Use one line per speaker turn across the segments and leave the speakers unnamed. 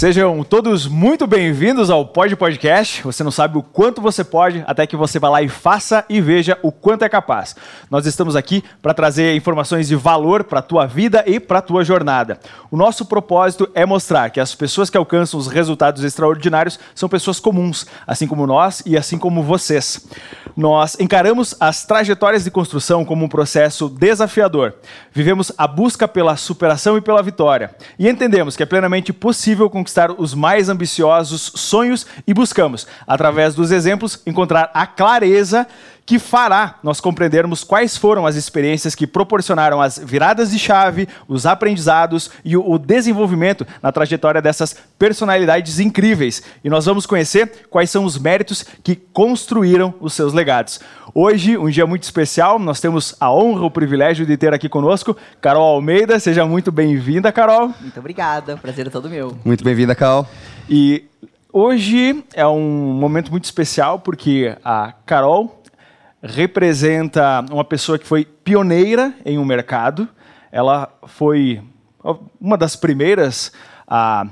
Sejam todos muito bem-vindos ao Pod Podcast. Você não sabe o quanto você pode, até que você vá lá e faça e veja o quanto é capaz. Nós estamos aqui para trazer informações de valor para a tua vida e para a tua jornada. O nosso propósito é mostrar que as pessoas que alcançam os resultados extraordinários são pessoas comuns, assim como nós e assim como vocês. Nós encaramos as trajetórias de construção como um processo desafiador. Vivemos a busca pela superação e pela vitória. E entendemos que é plenamente possível conquistar os mais ambiciosos sonhos e buscamos, através dos exemplos, encontrar a clareza que fará nós compreendermos quais foram as experiências que proporcionaram as viradas de chave, os aprendizados e o desenvolvimento na trajetória dessas personalidades incríveis. E nós vamos conhecer quais são os méritos que construíram os seus legados. Hoje, um dia muito especial, nós temos a honra, o privilégio de ter aqui conosco Carol Almeida. Seja muito bem-vinda, Carol.
Muito obrigada, prazer é todo meu.
Muito bem-vinda, Carol.
E hoje é um momento muito especial porque a Carol representa uma pessoa que foi pioneira em um mercado. Ela foi uma das primeiras a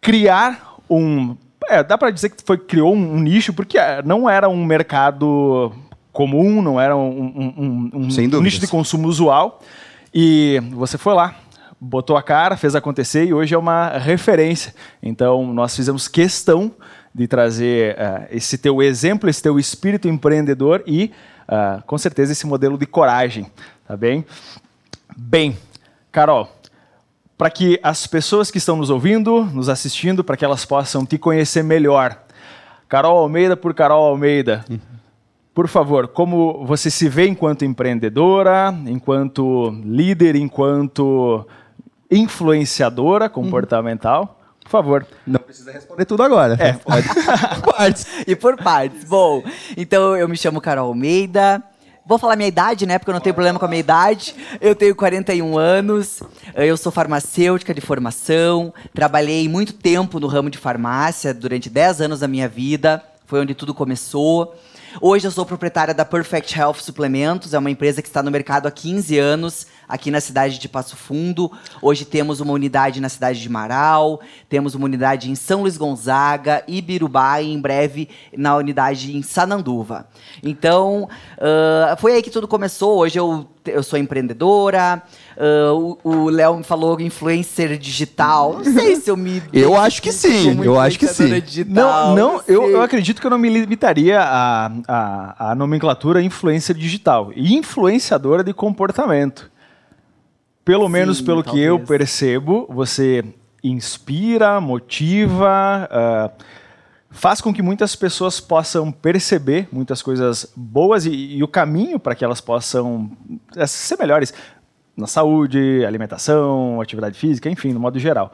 criar um. É, dá para dizer que foi, criou um, um, nicho, porque é, não era um mercado comum, não era um, um, um nicho de consumo usual. E você foi lá, botou a cara, fez acontecer e hoje é uma referência. Então, nós fizemos questão de trazer uh, esse teu exemplo, esse teu espírito empreendedor e, uh, com certeza, esse modelo de coragem, tá bem? Bem, Carol, para que as pessoas que estão nos ouvindo, nos assistindo, para que elas possam te conhecer melhor. Carol Almeida por Carol Almeida. Uhum. Por favor, como você se vê enquanto empreendedora, enquanto líder, enquanto influenciadora comportamental? Por favor.
Precisa responder tudo agora.
É, pode. por partes. E por partes. Bom, então eu me chamo Carol Almeida. Vou falar minha idade, né? Porque eu não tenho problema com a minha idade. Eu tenho 41 anos. Eu sou farmacêutica de formação. Trabalhei muito tempo no ramo de farmácia, durante 10 anos da minha vida. Foi onde tudo começou. Hoje eu sou proprietária da Perfect Health Suplementos, é uma empresa que está no mercado há 15 anos aqui na cidade de Passo Fundo. Hoje temos uma unidade na cidade de Marau, temos uma unidade em São Luís Gonzaga, Ibirubá e em breve na unidade em Sananduva. Então, uh, foi aí que tudo começou. Hoje eu, eu sou empreendedora. Uh, o Léo me falou influencer digital. Não sei se eu me.
eu acho que sim. Eu acho que sim.
Digital, não, não, eu, eu acredito que eu não me limitaria à, à, à nomenclatura influencer digital. E influenciadora de comportamento. Pelo Sim, menos pelo talvez. que eu percebo, você inspira, motiva, uh, faz com que muitas pessoas possam perceber muitas coisas boas e, e o caminho para que elas possam eh, ser melhores na saúde, alimentação, atividade física, enfim, no modo geral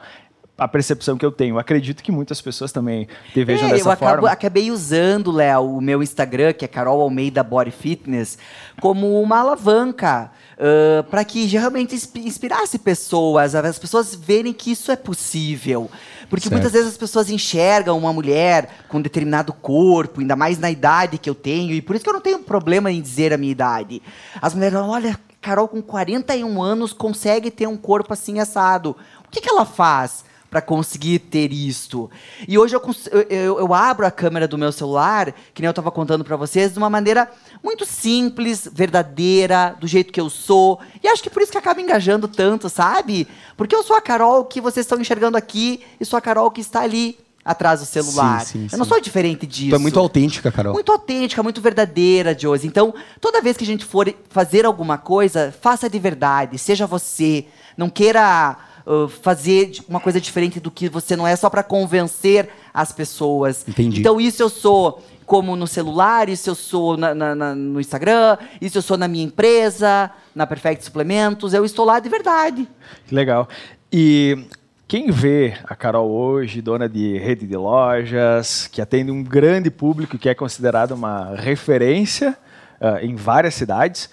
a percepção que eu tenho. Acredito que muitas pessoas também te vejam é, dessa
eu
forma.
Acabo, acabei usando, Léo, o meu Instagram, que é Carol Almeida Body Fitness, como uma alavanca. Uh, para que realmente inspirasse pessoas, as pessoas verem que isso é possível. Porque certo. muitas vezes as pessoas enxergam uma mulher com um determinado corpo, ainda mais na idade que eu tenho, e por isso que eu não tenho problema em dizer a minha idade. As mulheres falam, olha, Carol com 41 anos consegue ter um corpo assim assado. O que, que ela faz? Para conseguir ter isto. E hoje eu, eu, eu, abro a câmera do meu celular, que nem eu estava contando para vocês, de uma maneira muito simples, verdadeira, do jeito que eu sou. E acho que por isso que acaba engajando tanto, sabe? Porque eu sou a Carol que vocês estão enxergando aqui e sou a Carol que está ali atrás do celular. Sim, sim, eu sim. não sou diferente disso. Tu
é muito autêntica, Carol.
Muito autêntica, muito verdadeira, Josie. Então, toda vez que a gente for fazer alguma coisa, faça de verdade, seja você. Não queira uh, fazer uma coisa diferente do que você não é só para convencer as pessoas.
Entendi.
Então isso eu sou como no celular, isso eu sou na, na, na, no Instagram, isso eu sou na minha empresa, na Perfect Suplementos, eu estou lá de verdade.
Legal. E quem vê a Carol hoje, dona de rede de lojas, que atende um grande público, que é considerada uma referência uh, em várias cidades,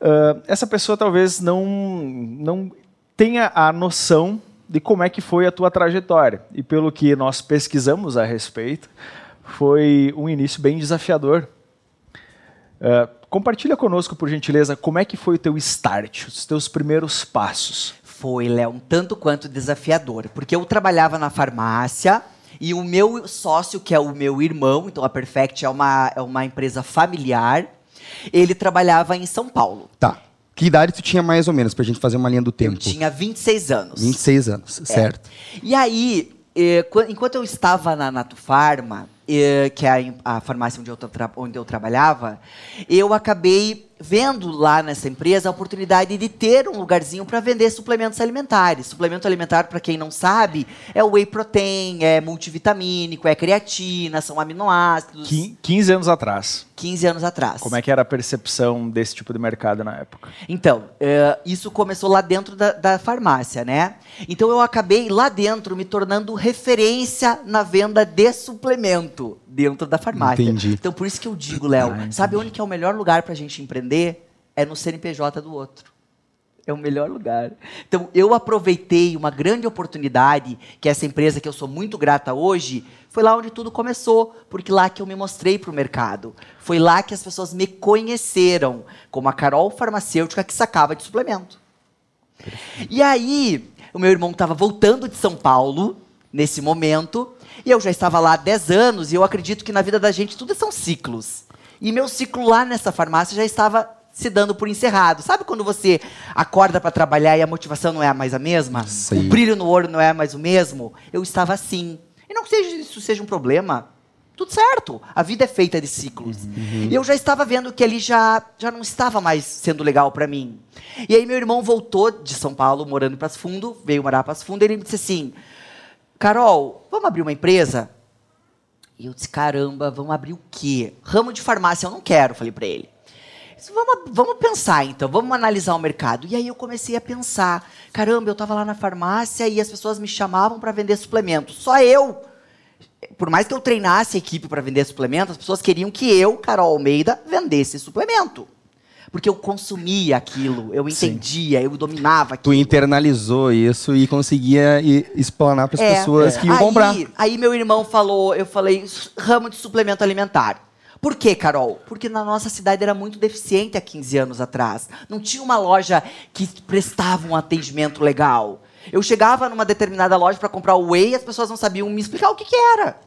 uh, essa pessoa talvez não, não tenha a noção de como é que foi a tua trajetória. E pelo que nós pesquisamos a respeito, foi um início bem desafiador. Uh, compartilha conosco, por gentileza, como é que foi o teu start, os teus primeiros passos.
Foi, Léo, um tanto quanto desafiador. Porque eu trabalhava na farmácia e o meu sócio, que é o meu irmão, então a Perfect é uma, é uma empresa familiar, ele trabalhava em São Paulo.
Tá. Que idade tu tinha mais ou menos, pra gente fazer uma linha do tempo?
Eu tinha 26 anos.
26 anos, certo.
E aí, eh, qu- enquanto eu estava na Nato Farma, eh, que é a, farmácia onde eu, onde eu trabalhava, eu acabei vendo lá nessa empresa a oportunidade de ter um lugarzinho para vender suplementos alimentares. Suplemento alimentar, para quem não sabe, é whey protein, é multivitamínico, é creatina, são aminoácidos.
Quin- 15 anos atrás.
15 anos atrás.
Como é que era a percepção desse tipo de mercado na época?
Então, eh, isso começou lá dentro da, da farmácia, né? Então eu acabei lá dentro me tornando referência na venda de suplemento dentro da farmácia.
Entendi.
Então por isso que eu digo, Léo,
Ah,
sabe onde que é o melhor lugar pra gente empreender? É no CNPJ do outro. É o melhor lugar. Então, eu aproveitei uma grande oportunidade, que essa empresa que eu sou muito grata hoje, foi lá onde tudo começou, porque lá que eu me mostrei para o mercado. Foi lá que as pessoas me conheceram como a Carol farmacêutica que sacava de suplemento. E aí, o meu irmão estava voltando de São Paulo, nesse momento, e eu já estava lá há 10 anos, e eu acredito que na vida da gente tudo são ciclos. E meu ciclo lá nessa farmácia já estava se dando por encerrado. Sabe quando você acorda para trabalhar e a motivação não é mais a mesma?
Sei.
O brilho no olho não é mais o mesmo? Eu estava assim. E não que seja, isso seja um problema. Tudo certo. A vida é feita de ciclos. E eu já estava vendo que ali já, já não estava mais sendo legal para mim. E aí meu irmão voltou de São Paulo, morando em Passo Fundo, veio morar em Passo Fundo, e ele me disse assim, Carol, vamos abrir uma empresa? E eu disse, caramba, vamos abrir o quê? Ramo de farmácia eu não quero, falei para ele. Disse, Vamos, vamos pensar então, vamos analisar o mercado. E aí eu comecei a pensar, caramba, eu estava lá na farmácia e as pessoas me chamavam para vender suplementos. Só eu. Por mais que eu treinasse a equipe para vender suplementos, as pessoas queriam que eu, Carol Almeida, vendesse suplemento. Porque eu consumia aquilo, eu
Sim.
entendia, eu dominava
Tu
aquilo.
internalizou isso e conseguia explanar para as
É,
pessoas
é.
que iam
aí,
comprar.
Aí meu irmão falou, eu falei, "S- ramo de suplemento alimentar. Por quê, Carol? Porque na nossa cidade era muito deficiente há 15 anos atrás. Não tinha uma loja que prestava um atendimento legal. Eu chegava numa determinada loja para comprar o whey e as pessoas não sabiam me explicar o que, que era.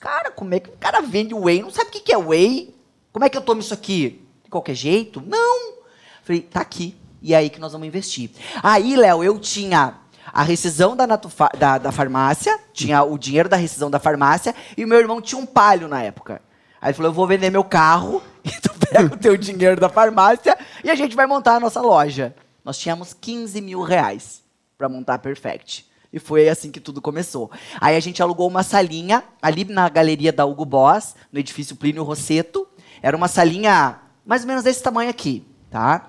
Cara, como é que o cara vende whey? Não sabe o que, que é whey? Como é que eu tomo isso aqui? Qualquer jeito? Não! Falei, tá aqui. E é aí que nós vamos investir. Aí, Léo, eu tinha a rescisão da, da, da farmácia, tinha o dinheiro da rescisão da farmácia, e meu irmão tinha um palio na época. Aí ele falou, eu vou vender meu carro, e tu pega o teu dinheiro da farmácia e a gente vai montar a nossa loja. Nós tínhamos 15 mil reais para montar a Perfect. E foi assim que tudo começou. Aí a gente alugou uma salinha ali na galeria da Hugo Boss, no edifício Plínio Rosseto. Era uma salinha mais ou menos desse tamanho aqui, tá?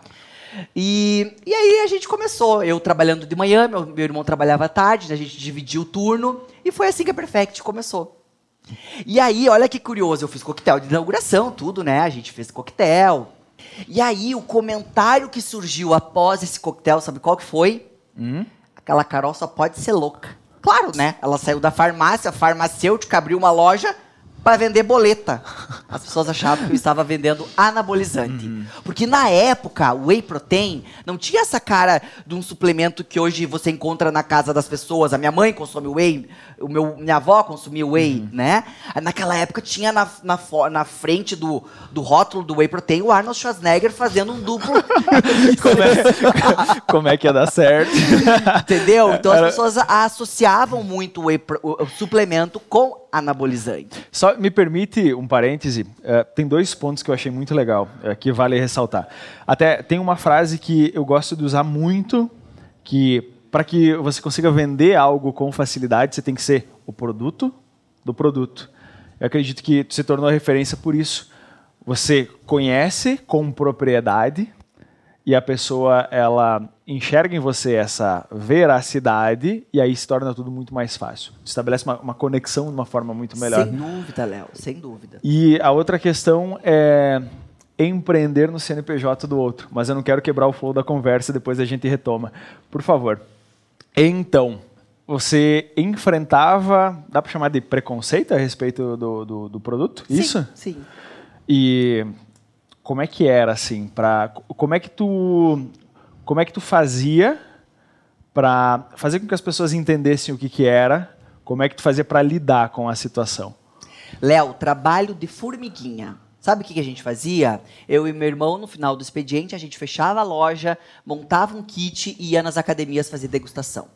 E, e aí a gente começou. Eu trabalhando de manhã, meu, meu irmão trabalhava à tarde, a gente dividia o turno. E foi assim que a Perfect começou. E aí, olha que curioso, eu fiz coquetel de inauguração, tudo, né? A gente fez coquetel. E aí, o comentário que surgiu após esse coquetel, sabe qual que foi? Aquela Carol só pode ser louca. Claro, né? Ela saiu da farmácia, farmacêutica, abriu uma loja para vender boleta. As pessoas achavam que eu estava vendendo anabolizante. Porque na época, o whey protein não tinha essa cara de um suplemento que hoje você encontra na casa das pessoas. A minha mãe consome whey, o meu, minha avó consumia whey, né? Naquela época tinha na, na, na frente do, do rótulo do whey protein o Arnold Schwarzenegger fazendo um duplo.
Como é, como é que ia dar certo?
Entendeu? Então as pessoas associavam muito o, whey o- o suplemento com anabolizante.
Só me permite um parêntese. eh, tem dois pontos que eu achei muito legal, eh, que vale ressaltar. Até tem uma frase que eu gosto de usar muito, que para que você consiga vender algo com facilidade, você tem que ser o produto do produto. Eu acredito que se tornou referência por isso. Você conhece com propriedade e a pessoa ela enxerga em você essa veracidade e aí se torna tudo muito mais fácil. Estabelece uma, uma conexão de uma forma muito melhor.
Sem dúvida, Léo, sem dúvida.
E a outra questão é empreender no CNPJ do outro. Mas eu não quero quebrar o flow da conversa, depois a gente retoma. Por favor. Então, você enfrentava, dá para chamar de preconceito a respeito do, do, do produto? Isso?
Sim.
E como é que era assim para como é que tu como é que tu fazia para fazer com que as pessoas entendessem o que, que era, como é que tu fazia para lidar com a situação?
Léo, trabalho de formiguinha. Sabe o que que a gente fazia? Eu e meu irmão, no final do expediente, a gente fechava a loja, montava um kit e ia nas academias fazer degustação.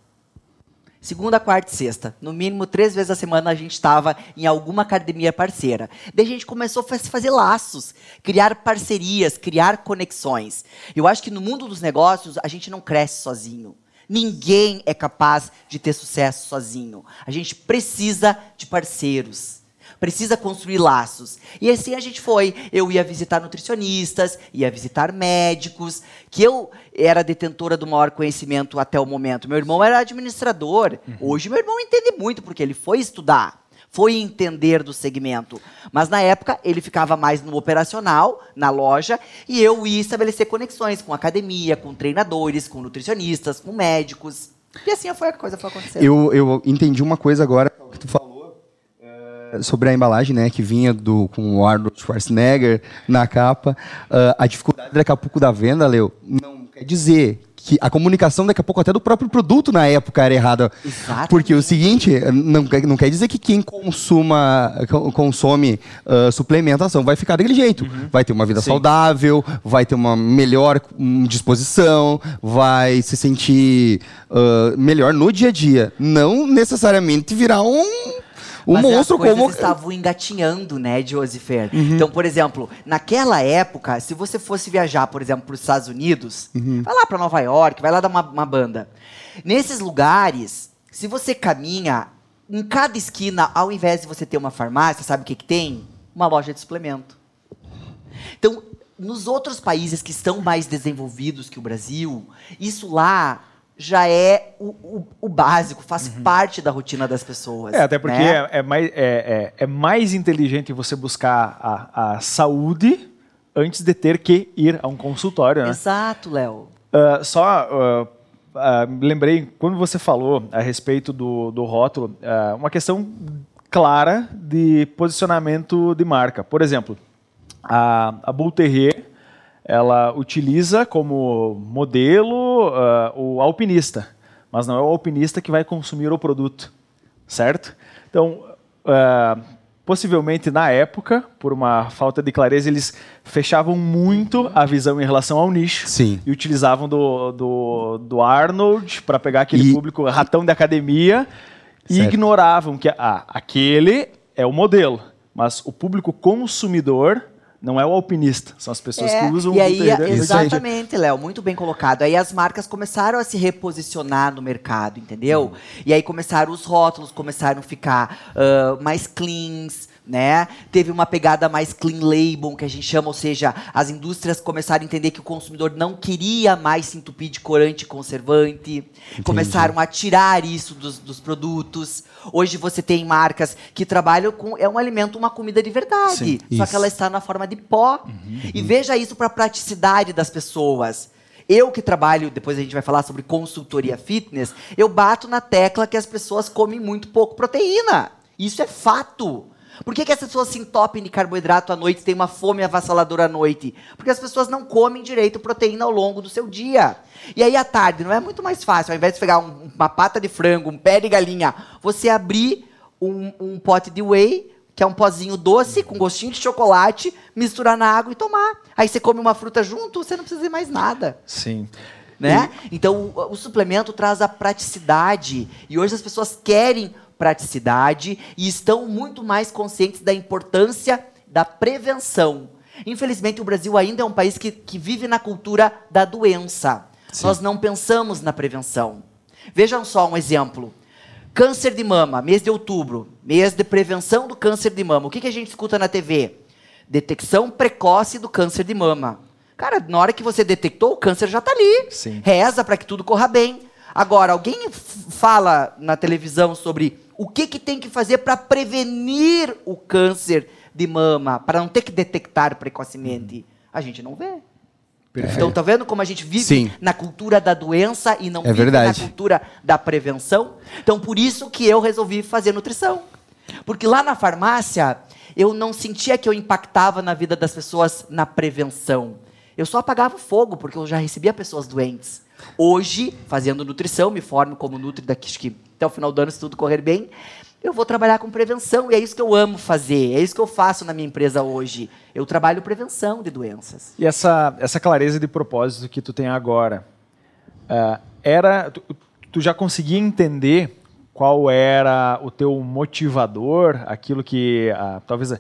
Segunda, quarta e sexta. No mínimo, três vezes a semana a gente estava em alguma academia parceira. Daí a gente começou a fa- fazer laços, criar parcerias, criar conexões. Eu acho que no mundo dos negócios, a gente não cresce sozinho. Ninguém é capaz de ter sucesso sozinho. A gente precisa de parceiros. Precisa construir laços. E assim a gente foi. Eu ia visitar nutricionistas, ia visitar médicos, que eu era detentora do maior conhecimento até o momento. Meu irmão era administrador. Hoje meu irmão entende muito, porque ele foi estudar, foi entender do segmento. Mas na época ele ficava mais no operacional, na loja, e eu ia estabelecer conexões com academia, com treinadores, com nutricionistas, com médicos. E assim foi a coisa foi acontecendo.
Eu, eu entendi uma coisa agora que tu falou sobre a embalagem, né, que vinha do com o Arnold Schwarzenegger na capa. Ah, a dificuldade daqui a pouco da venda, Leo, não quer dizer que a comunicação daqui a pouco até do próprio produto na época era errada.
Exatamente.
Porque o seguinte, não, quer- não quer dizer que quem consuma, co- consome ah, suplementação vai ficar daquele jeito. Vai ter uma vida
Sim.
saudável, vai ter uma melhor hum, disposição, vai se sentir ah, melhor no dia a dia. Não necessariamente virar um, um
Mas
monstro
as
como.
estavam engatinhando, né, Josifer? Então, por exemplo, naquela época, se você fosse viajar, por exemplo, para os Estados Unidos, vai lá para Nova York, vai lá dar uma, uma banda. Nesses lugares, se você caminha, em cada esquina, ao invés de você ter uma farmácia, sabe o que, que tem? Uma loja de suplemento. Então, nos outros países que estão mais desenvolvidos que o Brasil, isso lá já é o, o- o básico, faz parte da rotina das pessoas.
É, até porque
né?
é, é mais, é, é- é mais inteligente você buscar a, a saúde antes de ter que ir a um consultório, né?
Exato, Léo.
Ah, só ah, ah, lembrei, quando você falou a respeito do, do rótulo, uma questão clara de posicionamento de marca. Por exemplo, a, a Bull Terrier, ela utiliza como modelo ah, o alpinista, mas não é o alpinista que vai consumir o produto, certo? Então, ah, possivelmente na época, por uma falta de clareza, eles fechavam muito a visão em relação ao nicho
Sim.
e utilizavam do, do, do Arnold para pegar aquele
E-
público ratão da academia e
Certo.
ignoravam que ah, aquele é o modelo, mas o público consumidor não é o alpinista, são as pessoas
É,
que usam
e
o
aí,
Terrier.
exatamente, Léo, muito bem colocado. Aí as marcas começaram a se reposicionar no mercado, entendeu? E aí começaram os rótulos, começaram a ficar ah, mais cleans, né? Teve uma pegada mais clean label, que a gente chama, ou seja, as indústrias começaram a entender que o consumidor não queria mais se entupir de corante e conservante. Começaram a tirar isso dos, dos produtos. Hoje você tem marcas que trabalham com. É um alimento, uma comida de verdade.
Sim,
só
isso.
que ela está na forma de pó. E veja isso para a praticidade das pessoas. Eu que trabalho, depois a gente vai falar sobre consultoria fitness, eu bato na tecla que as pessoas comem muito pouco proteína. Isso é fato. Por que, que as pessoas se entopem de carboidrato à noite, têm uma fome avassaladora à noite? Porque as pessoas não comem direito proteína ao longo do seu dia. E aí à tarde, não é muito mais fácil, ao invés de pegar um- uma pata de frango, um pé de galinha, você abrir um, um pote de whey, que é um pozinho doce com gostinho de chocolate, misturar na água e tomar. Aí você come uma fruta junto, você não precisa de mais nada.
Sim.
Né? Então, o, o suplemento traz a praticidade. E hoje as pessoas querem praticidade e estão muito mais conscientes da importância da prevenção. Infelizmente, o Brasil ainda é um país que, que vive na cultura da doença. Nós não pensamos na prevenção. Vejam só um exemplo. Câncer de mama, mês de outubro, mês de prevenção do câncer de mama. O que, que a gente escuta na TV? Detecção precoce do câncer de mama. Cara, na hora que você detectou, o câncer já está ali.
Sim.
Reza para que tudo corra bem. Agora, alguém fala na televisão sobre o que, que tem que fazer para prevenir o câncer de mama, para não ter que detectar precocemente? A gente não vê. Então, tá vendo como a gente vive
Sim.
na cultura da doença e não
É
vive
verdade.
na cultura da prevenção? Então, por isso que eu resolvi fazer nutrição. Porque lá na farmácia, eu não sentia que eu impactava na vida das pessoas na prevenção. Eu só apagava o fogo, porque eu já recebia pessoas doentes. Hoje, fazendo nutrição, me formo como Nutri daqui acho que até o final do ano, se tudo correr bem, eu vou trabalhar com prevenção. E é isso que eu amo fazer. É isso que eu faço na minha empresa hoje. Eu trabalho prevenção de doenças.
E essa, essa clareza de propósito que tu tem agora, uh, era... Tu, tu já conseguia entender qual era o teu motivador, aquilo que uh, talvez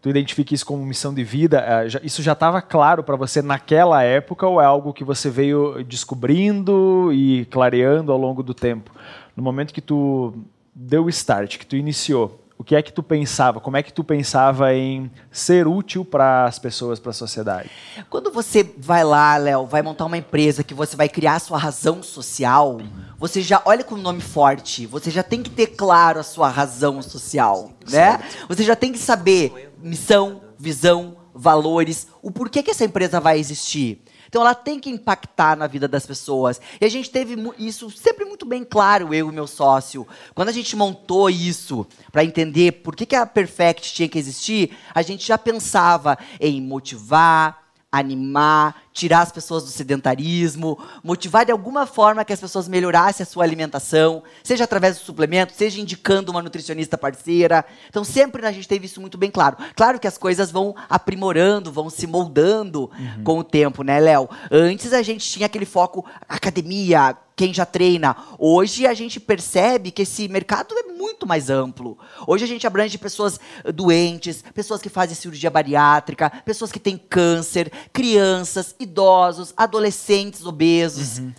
tu identifique isso como missão de vida, já, isso já estava claro para você naquela época ou é algo que você veio descobrindo e clareando ao longo do tempo? No momento que tu deu o start, que tu iniciou, o que é que tu pensava? Como é que tu pensava em ser útil para as pessoas, para a sociedade?
Quando você vai lá, Léo, vai montar uma empresa que você vai criar a sua razão social, você já olha com o nome forte, você já tem que ter claro a sua razão social, né? Você já tem que saber missão, visão, valores, o porquê que essa empresa vai existir. Então ela tem que impactar na vida das pessoas. E a gente teve isso sempre muito bem claro, eu e meu sócio. Quando a gente montou isso para entender por que, que a Perfect tinha que existir, a gente já pensava em motivar, animar, tirar as pessoas do sedentarismo, motivar de alguma forma que as pessoas melhorassem a sua alimentação, seja através do suplemento, seja indicando uma nutricionista parceira. Então sempre a gente teve isso muito bem claro. Claro que as coisas vão aprimorando, vão se moldando uhum. com o tempo, né, Léo? Antes a gente tinha aquele foco academia, quem já treina. Hoje a gente percebe que esse mercado é muito mais amplo. Hoje a gente abrange pessoas doentes, pessoas que fazem cirurgia bariátrica, pessoas que têm câncer, crianças, idosos, adolescentes obesos. Uhum.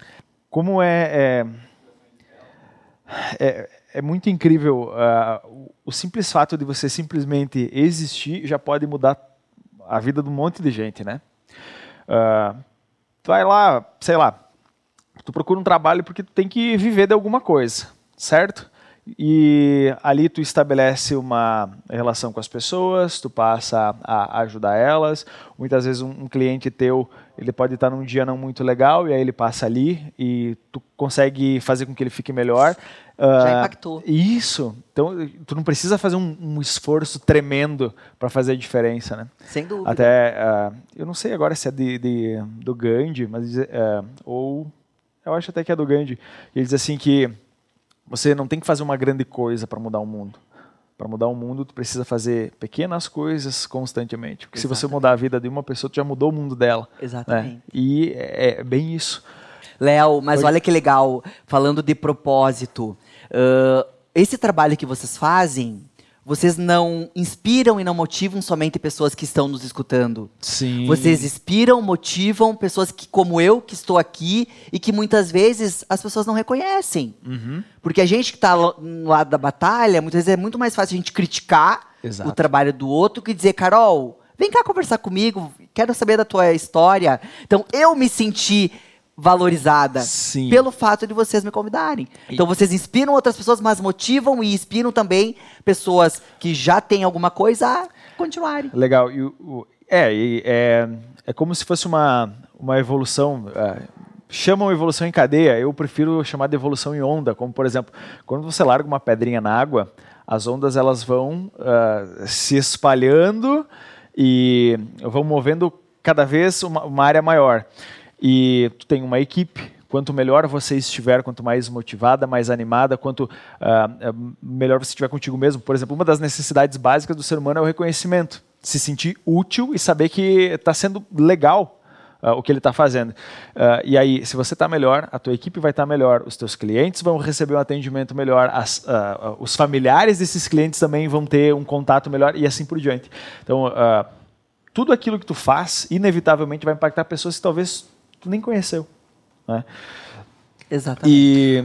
Como é, é, é, é muito incrível uh, o simples fato de você simplesmente existir já pode mudar a vida de um monte de gente, né? Uh, vai lá, sei lá, tu procura um trabalho porque tu tem que viver de alguma coisa, certo? E ali tu estabelece uma relação com as pessoas, tu passa a ajudar elas. Muitas vezes um, um cliente teu, ele pode estar num dia não muito legal e aí ele passa ali e tu consegue fazer com que ele fique melhor.
Já uh, impactou.
Isso. Então, tu não precisa fazer um, um esforço tremendo para fazer a diferença, né?
Sem dúvida.
Até, uh, eu não sei agora se é de, de do Gandhi, mas uh, ou eu acho até que é do Gandhi. Ele diz assim que você não tem que fazer uma grande coisa para mudar o mundo. Para mudar o mundo, tu precisa fazer pequenas coisas constantemente. Porque Exatamente. se você mudar a vida de uma pessoa, tu já mudou o mundo dela.
Né? Exatamente. Né?
E é, é, bem isso.
Léo, mas Pode... olha que legal, falando de propósito. Uh, esse trabalho que vocês fazem vocês não inspiram e não motivam somente pessoas que estão nos escutando.
Sim.
Vocês inspiram, motivam pessoas que, como eu, que estou aqui e que muitas vezes as pessoas não reconhecem.
Uhum.
Porque a gente que está no lado da batalha, muitas vezes é muito mais fácil a gente criticar Exato. o trabalho do outro que dizer, Carol, vem cá conversar comigo, quero saber da tua história. Então, eu me senti valorizada
Sim.
pelo fato de vocês me convidarem. Então vocês inspiram outras pessoas, mas motivam e inspiram também pessoas que já têm alguma coisa a continuarem.
Legal. E, o, é, é, é como se fosse uma, uma evolução. É, chamam evolução em cadeia, eu prefiro chamar de evolução em onda, como por exemplo, quando você larga uma pedrinha na água, as ondas elas vão uh, se espalhando e vão movendo cada vez uma, uma área maior e tu tem uma equipe. Quanto melhor você estiver, quanto mais motivada, mais animada, quanto uh, melhor você estiver contigo mesmo. Por exemplo, uma das necessidades básicas do ser humano é o reconhecimento. Se sentir útil e saber que está sendo legal Uh, o que ele está fazendo. Uh, e aí, se você está melhor, a tua equipe vai estar tá melhor, os teus clientes vão receber um atendimento melhor, as, uh, os familiares desses clientes também vão ter um contato melhor e assim por diante. Então, tudo aquilo que tu faz, inevitavelmente vai impactar pessoas que talvez tu nem conheceu. Né?
Exatamente.
E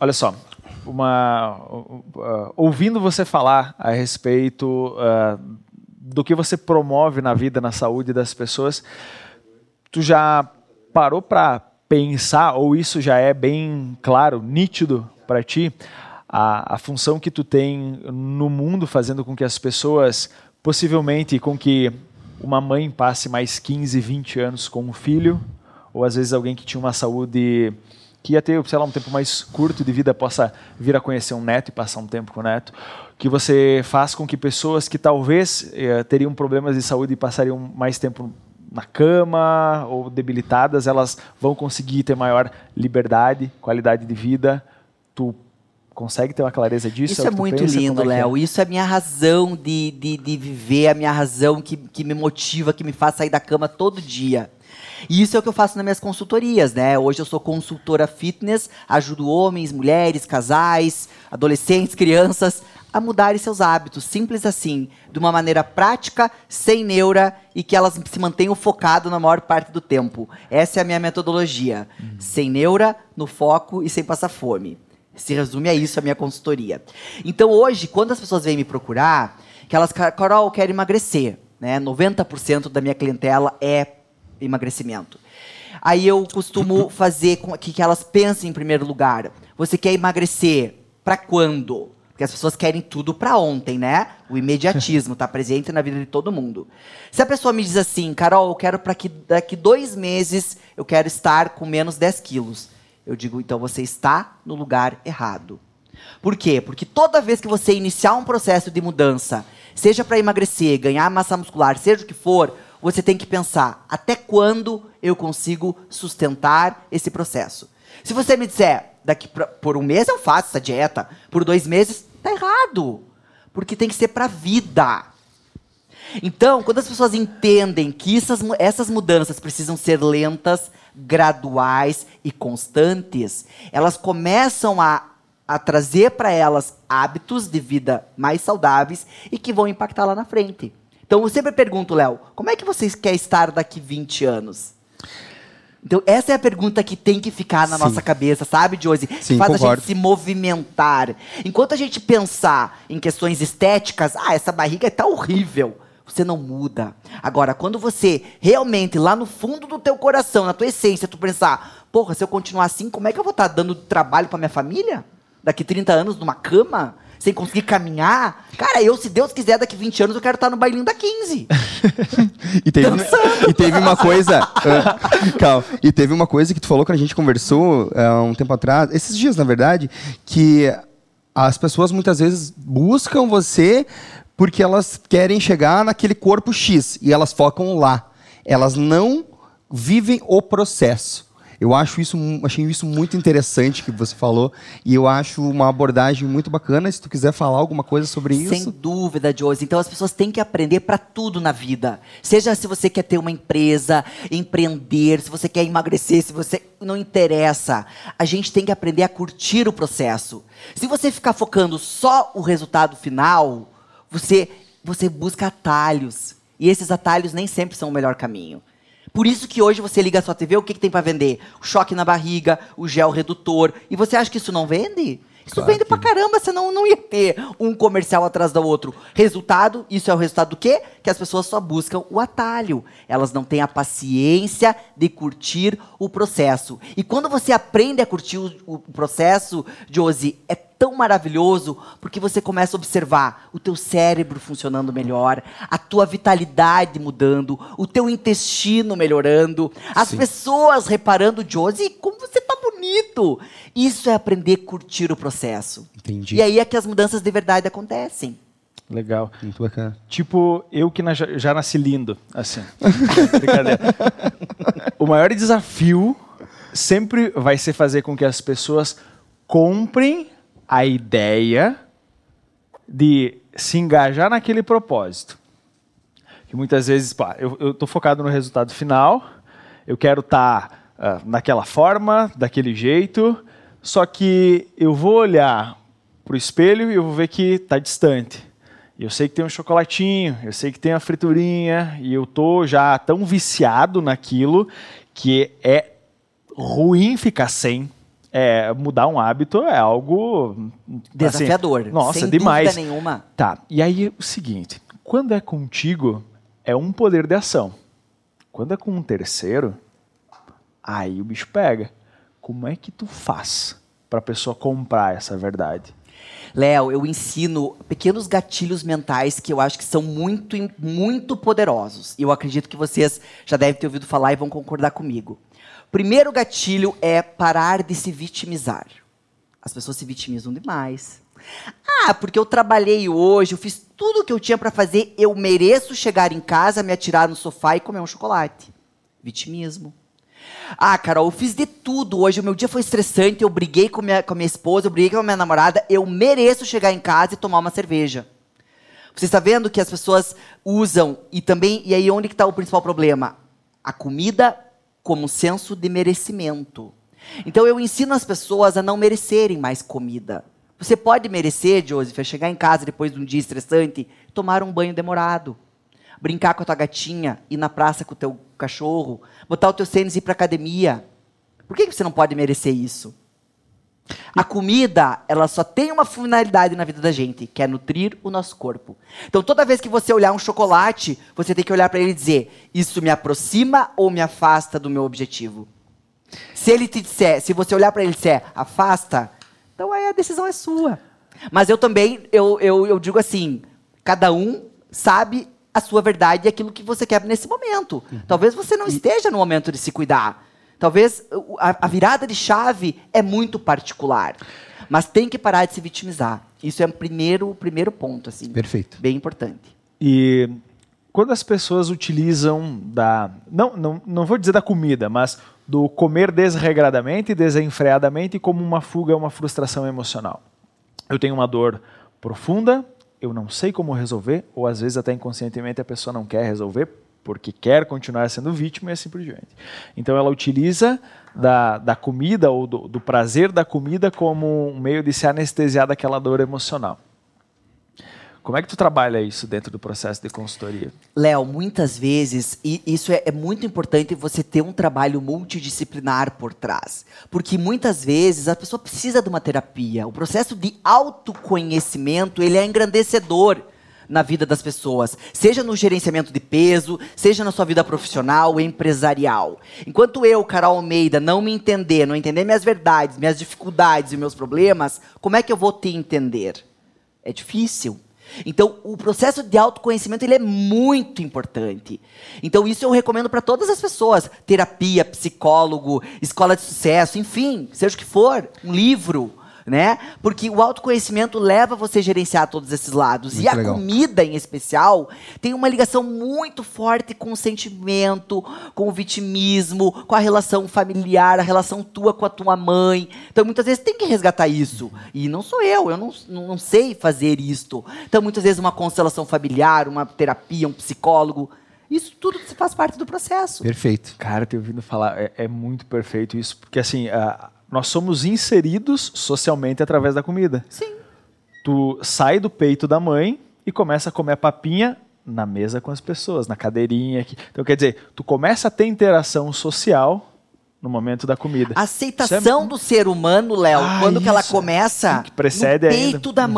olha só, uma, uh, ouvindo você falar a respeito uh, do que você promove na vida, na saúde das pessoas, tu já parou para pensar, ou isso já é bem claro, nítido para ti, a, a função que tu tem no mundo fazendo com que as pessoas, possivelmente com que uma mãe passe mais 15, 20 anos com um filho, ou às vezes alguém que tinha uma saúde que ia ter, sei lá, um tempo mais curto de vida possa vir a conhecer um neto e passar um tempo com o neto, que você faz com que pessoas que talvez eh, teriam problemas de saúde e passariam mais tempo na cama ou debilitadas, elas vão conseguir ter maior liberdade, qualidade de vida. Tu consegue ter uma clareza disso?
Isso é,
tu
muito
pensa?
lindo,
é é?
Léo. Isso é a minha razão de, de, de viver, a minha razão que, que me motiva, que me faz sair da cama todo dia. E isso é o que eu faço nas minhas consultorias, né? Hoje eu sou consultora fitness, ajudo homens, mulheres, casais, adolescentes, crianças a mudarem seus hábitos, simples assim, de uma maneira prática, sem neura e que elas se mantenham focado na maior parte do tempo. Essa é a minha metodologia. Sem neura, no foco e sem passar fome. Se resume a isso a minha consultoria. Então hoje, quando as pessoas vêm me procurar, que elas, Carol, eu quero emagrecer, né? 90% da minha clientela é emagrecimento. Aí eu costumo fazer com que, que elas pensem em primeiro lugar. Você quer emagrecer para quando? Porque as pessoas querem tudo para ontem, né? O imediatismo está presente na vida de todo mundo. Se a pessoa me diz assim, Carol, eu quero para que daqui dois meses eu quero estar com menos 10 quilos. Eu digo, então você está no lugar errado. Por quê? Porque toda vez que você iniciar um processo de mudança, seja para emagrecer, ganhar massa muscular, seja o que for, você tem que pensar até quando eu consigo sustentar esse processo. Se você me disser, daqui pra, por um mês eu faço essa dieta, por dois meses, tá errado. Porque tem que ser para vida. Então, quando as pessoas entendem que essas, essas mudanças precisam ser lentas, graduais e constantes, elas começam a, a trazer para elas hábitos de vida mais saudáveis e que vão impactar lá na frente. Então, eu sempre pergunto, Léo, como é que você quer estar daqui 20 anos? Então, essa é a pergunta que tem que ficar na
Sim.
nossa cabeça, sabe, Josi?
Sim,
Faz a
concordo.
gente se movimentar. Enquanto a gente pensar em questões estéticas, ah, essa barriga tá horrível. Você não muda. Agora, quando você realmente, lá no fundo do teu coração, na tua essência, tu pensar, porra, se eu continuar assim, como é que eu vou estar dando trabalho pra minha família? Daqui 30 anos, numa cama? Sem conseguir caminhar? Cara, eu, se Deus quiser, daqui 20 anos, eu quero estar no bailinho da 15.
E teve, e teve uma coisa. ah, calma. E teve uma coisa que tu falou que a gente conversou há um tempo atrás, esses dias, na verdade, que as pessoas muitas vezes buscam você porque elas querem chegar naquele corpo X e elas focam lá. Elas não vivem o processo. Eu acho isso, achei isso muito interessante que você falou e eu acho uma abordagem muito bacana. Se tu quiser falar alguma coisa sobre
Sem
isso,
dúvida, Josi. Então as pessoas têm que aprender para tudo na vida. Seja se você quer ter uma empresa, empreender, se você quer emagrecer, se você não interessa. A gente tem que aprender a curtir o processo. Se você ficar focando só o resultado final, você você busca atalhos. E esses atalhos nem sempre são o melhor caminho. Por isso que hoje você liga a sua TV, o que, que tem para vender? O choque na barriga, o gel redutor. E você acha que isso não vende? Isso
Claro
vende
que
pra caramba, senão não ia ter um comercial atrás do outro. Resultado, isso é o resultado do quê? Que as pessoas só buscam o atalho. Elas não têm a paciência de curtir o processo. E quando você aprende a curtir o, o processo, Josi, é tão maravilhoso porque você começa a observar o teu cérebro funcionando melhor, a tua vitalidade mudando, o teu intestino melhorando, as pessoas reparando, Josi, como você tá bonito. Isso é aprender a curtir o processo.
Entendi.
E aí é que as mudanças de verdade acontecem.
Legal.
muito bacana.
Tipo, eu que na- já nasci lindo, assim. Brincadeira. O maior desafio sempre vai ser fazer com que as pessoas comprem a ideia de se engajar naquele propósito. Que muitas vezes, pá, eu, tô focado no resultado final, eu quero estar naquela forma, daquele jeito, só que eu vou olhar pro espelho e eu vou ver que tá distante. Eu sei que tem um chocolatinho, eu sei que tem a friturinha, e eu tô já tão viciado naquilo que é ruim ficar sem. É, mudar um hábito é algo assim,
Desafiador.
nossa,
sem
demais.
dúvida nenhuma.
Tá, e aí é o seguinte: quando é contigo, é um poder de ação. Quando é com um terceiro, aí o bicho pega. Como é que tu faz para a pessoa comprar essa verdade?
Léo, eu ensino pequenos gatilhos mentais que eu acho que são muito, muito poderosos. E eu acredito que vocês já devem ter ouvido falar e vão concordar comigo. Primeiro gatilho é parar de se vitimizar. As pessoas se vitimizam demais. Ah, porque eu trabalhei hoje, eu fiz tudo que eu tinha para fazer, eu mereço chegar em casa, me atirar no sofá e comer um chocolate. Vitimismo. Ah, Carol, eu fiz de tudo hoje. O meu dia foi estressante. Eu briguei com minha, com minha esposa, eu briguei com a minha namorada. Eu mereço chegar em casa e tomar uma cerveja. Você está vendo que as pessoas usam e também e aí onde que está o principal problema? A comida como senso de merecimento. Então eu ensino as pessoas a não merecerem mais comida. Você pode merecer, Joseph, é chegar em casa depois de um dia estressante, tomar um banho demorado, brincar com a tua gatinha, ir na praça com o teu cachorro, botar o teu tênis e ir para academia. Por que você não pode merecer isso? A comida, ela só tem uma finalidade na vida da gente, que é nutrir o nosso corpo. Então, toda vez que você olhar um chocolate, você tem que olhar para ele e dizer: isso me aproxima ou me afasta do meu objetivo? Se ele te disser, se você olhar para ele e disser afasta, então aí a decisão é sua. Mas eu também, eu, eu, eu digo assim: cada um sabe a sua verdade e aquilo que você quer nesse momento. Uhum. Talvez você não esteja no momento de se cuidar. Talvez a, a virada de chave é muito particular. Mas tem que parar de se vitimizar. Isso é o primeiro, o primeiro ponto, assim.
Perfeito.
Bem importante.
E quando as pessoas utilizam da. Não, não, não vou dizer da comida, mas do comer desregradamente e desenfreadamente como uma fuga, uma frustração emocional. Eu tenho uma dor profunda, eu não sei como resolver, ou às vezes até inconscientemente a pessoa não quer resolver porque quer continuar sendo vítima e assim por diante. Então ela utiliza da, da comida ou do, do prazer da comida como um meio de se anestesiar daquela dor emocional. Como é que tu trabalha isso dentro do processo de consultoria?
Léo, muitas vezes, e isso é, é, muito importante você ter um trabalho multidisciplinar por trás. Porque muitas vezes a pessoa precisa de uma terapia. O processo de autoconhecimento, ele é engrandecedor na vida das pessoas, seja no gerenciamento de peso, seja na sua vida profissional, empresarial. Enquanto eu, Carol Almeida, não me entender, não entender minhas verdades, minhas dificuldades e meus problemas, como é que eu vou te entender? É difícil. Então, o processo de autoconhecimento ele é muito importante. Então, isso eu recomendo para todas as pessoas: terapia, psicólogo, escola de sucesso, enfim, seja o que for, um livro né? Porque o autoconhecimento leva você a gerenciar todos esses lados. Muito e a legal. comida, em especial, tem uma ligação muito forte com o sentimento, com o vitimismo, com a relação familiar, a relação tua com a tua mãe. Então, muitas vezes tem que resgatar isso. E não sou eu, eu não, não sei fazer isto. Então, muitas vezes, uma constelação familiar, uma terapia, um psicólogo. Isso tudo faz parte do processo.
Perfeito.
Cara, ter ouvido falar, é, é muito perfeito isso, porque assim, a, nós somos inseridos socialmente através da comida.
Sim.
Tu sai do peito da mãe e começa a comer a papinha na mesa com as pessoas, na cadeirinha. Aqui. Então, quer dizer, tu começa a ter interação social no momento da comida.
A aceitação é... do ser humano, Léo, ah, quando que ela começa
que precede
no peito
ainda.
da uhum.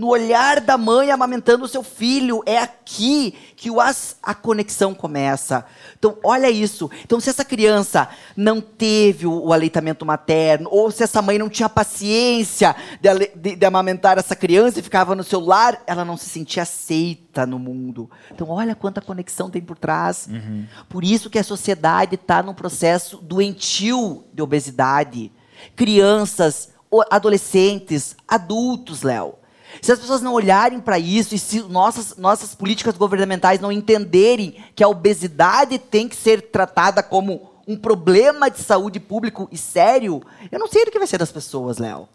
No olhar da mãe amamentando o seu filho. É aqui que o as, a conexão começa. Então, olha isso. Então, se essa criança não teve o, o aleitamento materno, ou se essa mãe não tinha paciência de, de, de amamentar essa criança e ficava no celular, ela não se sentia aceita no mundo. Então, olha quanta conexão tem por trás. Uhum. Por isso que a sociedade está num processo doentio de obesidade. Crianças, adolescentes, adultos, Léo. Se as pessoas não olharem para isso e se nossas, nossas políticas governamentais não entenderem que a obesidade tem que ser tratada como um problema de saúde público e sério, eu não sei do que vai ser das pessoas, Léo.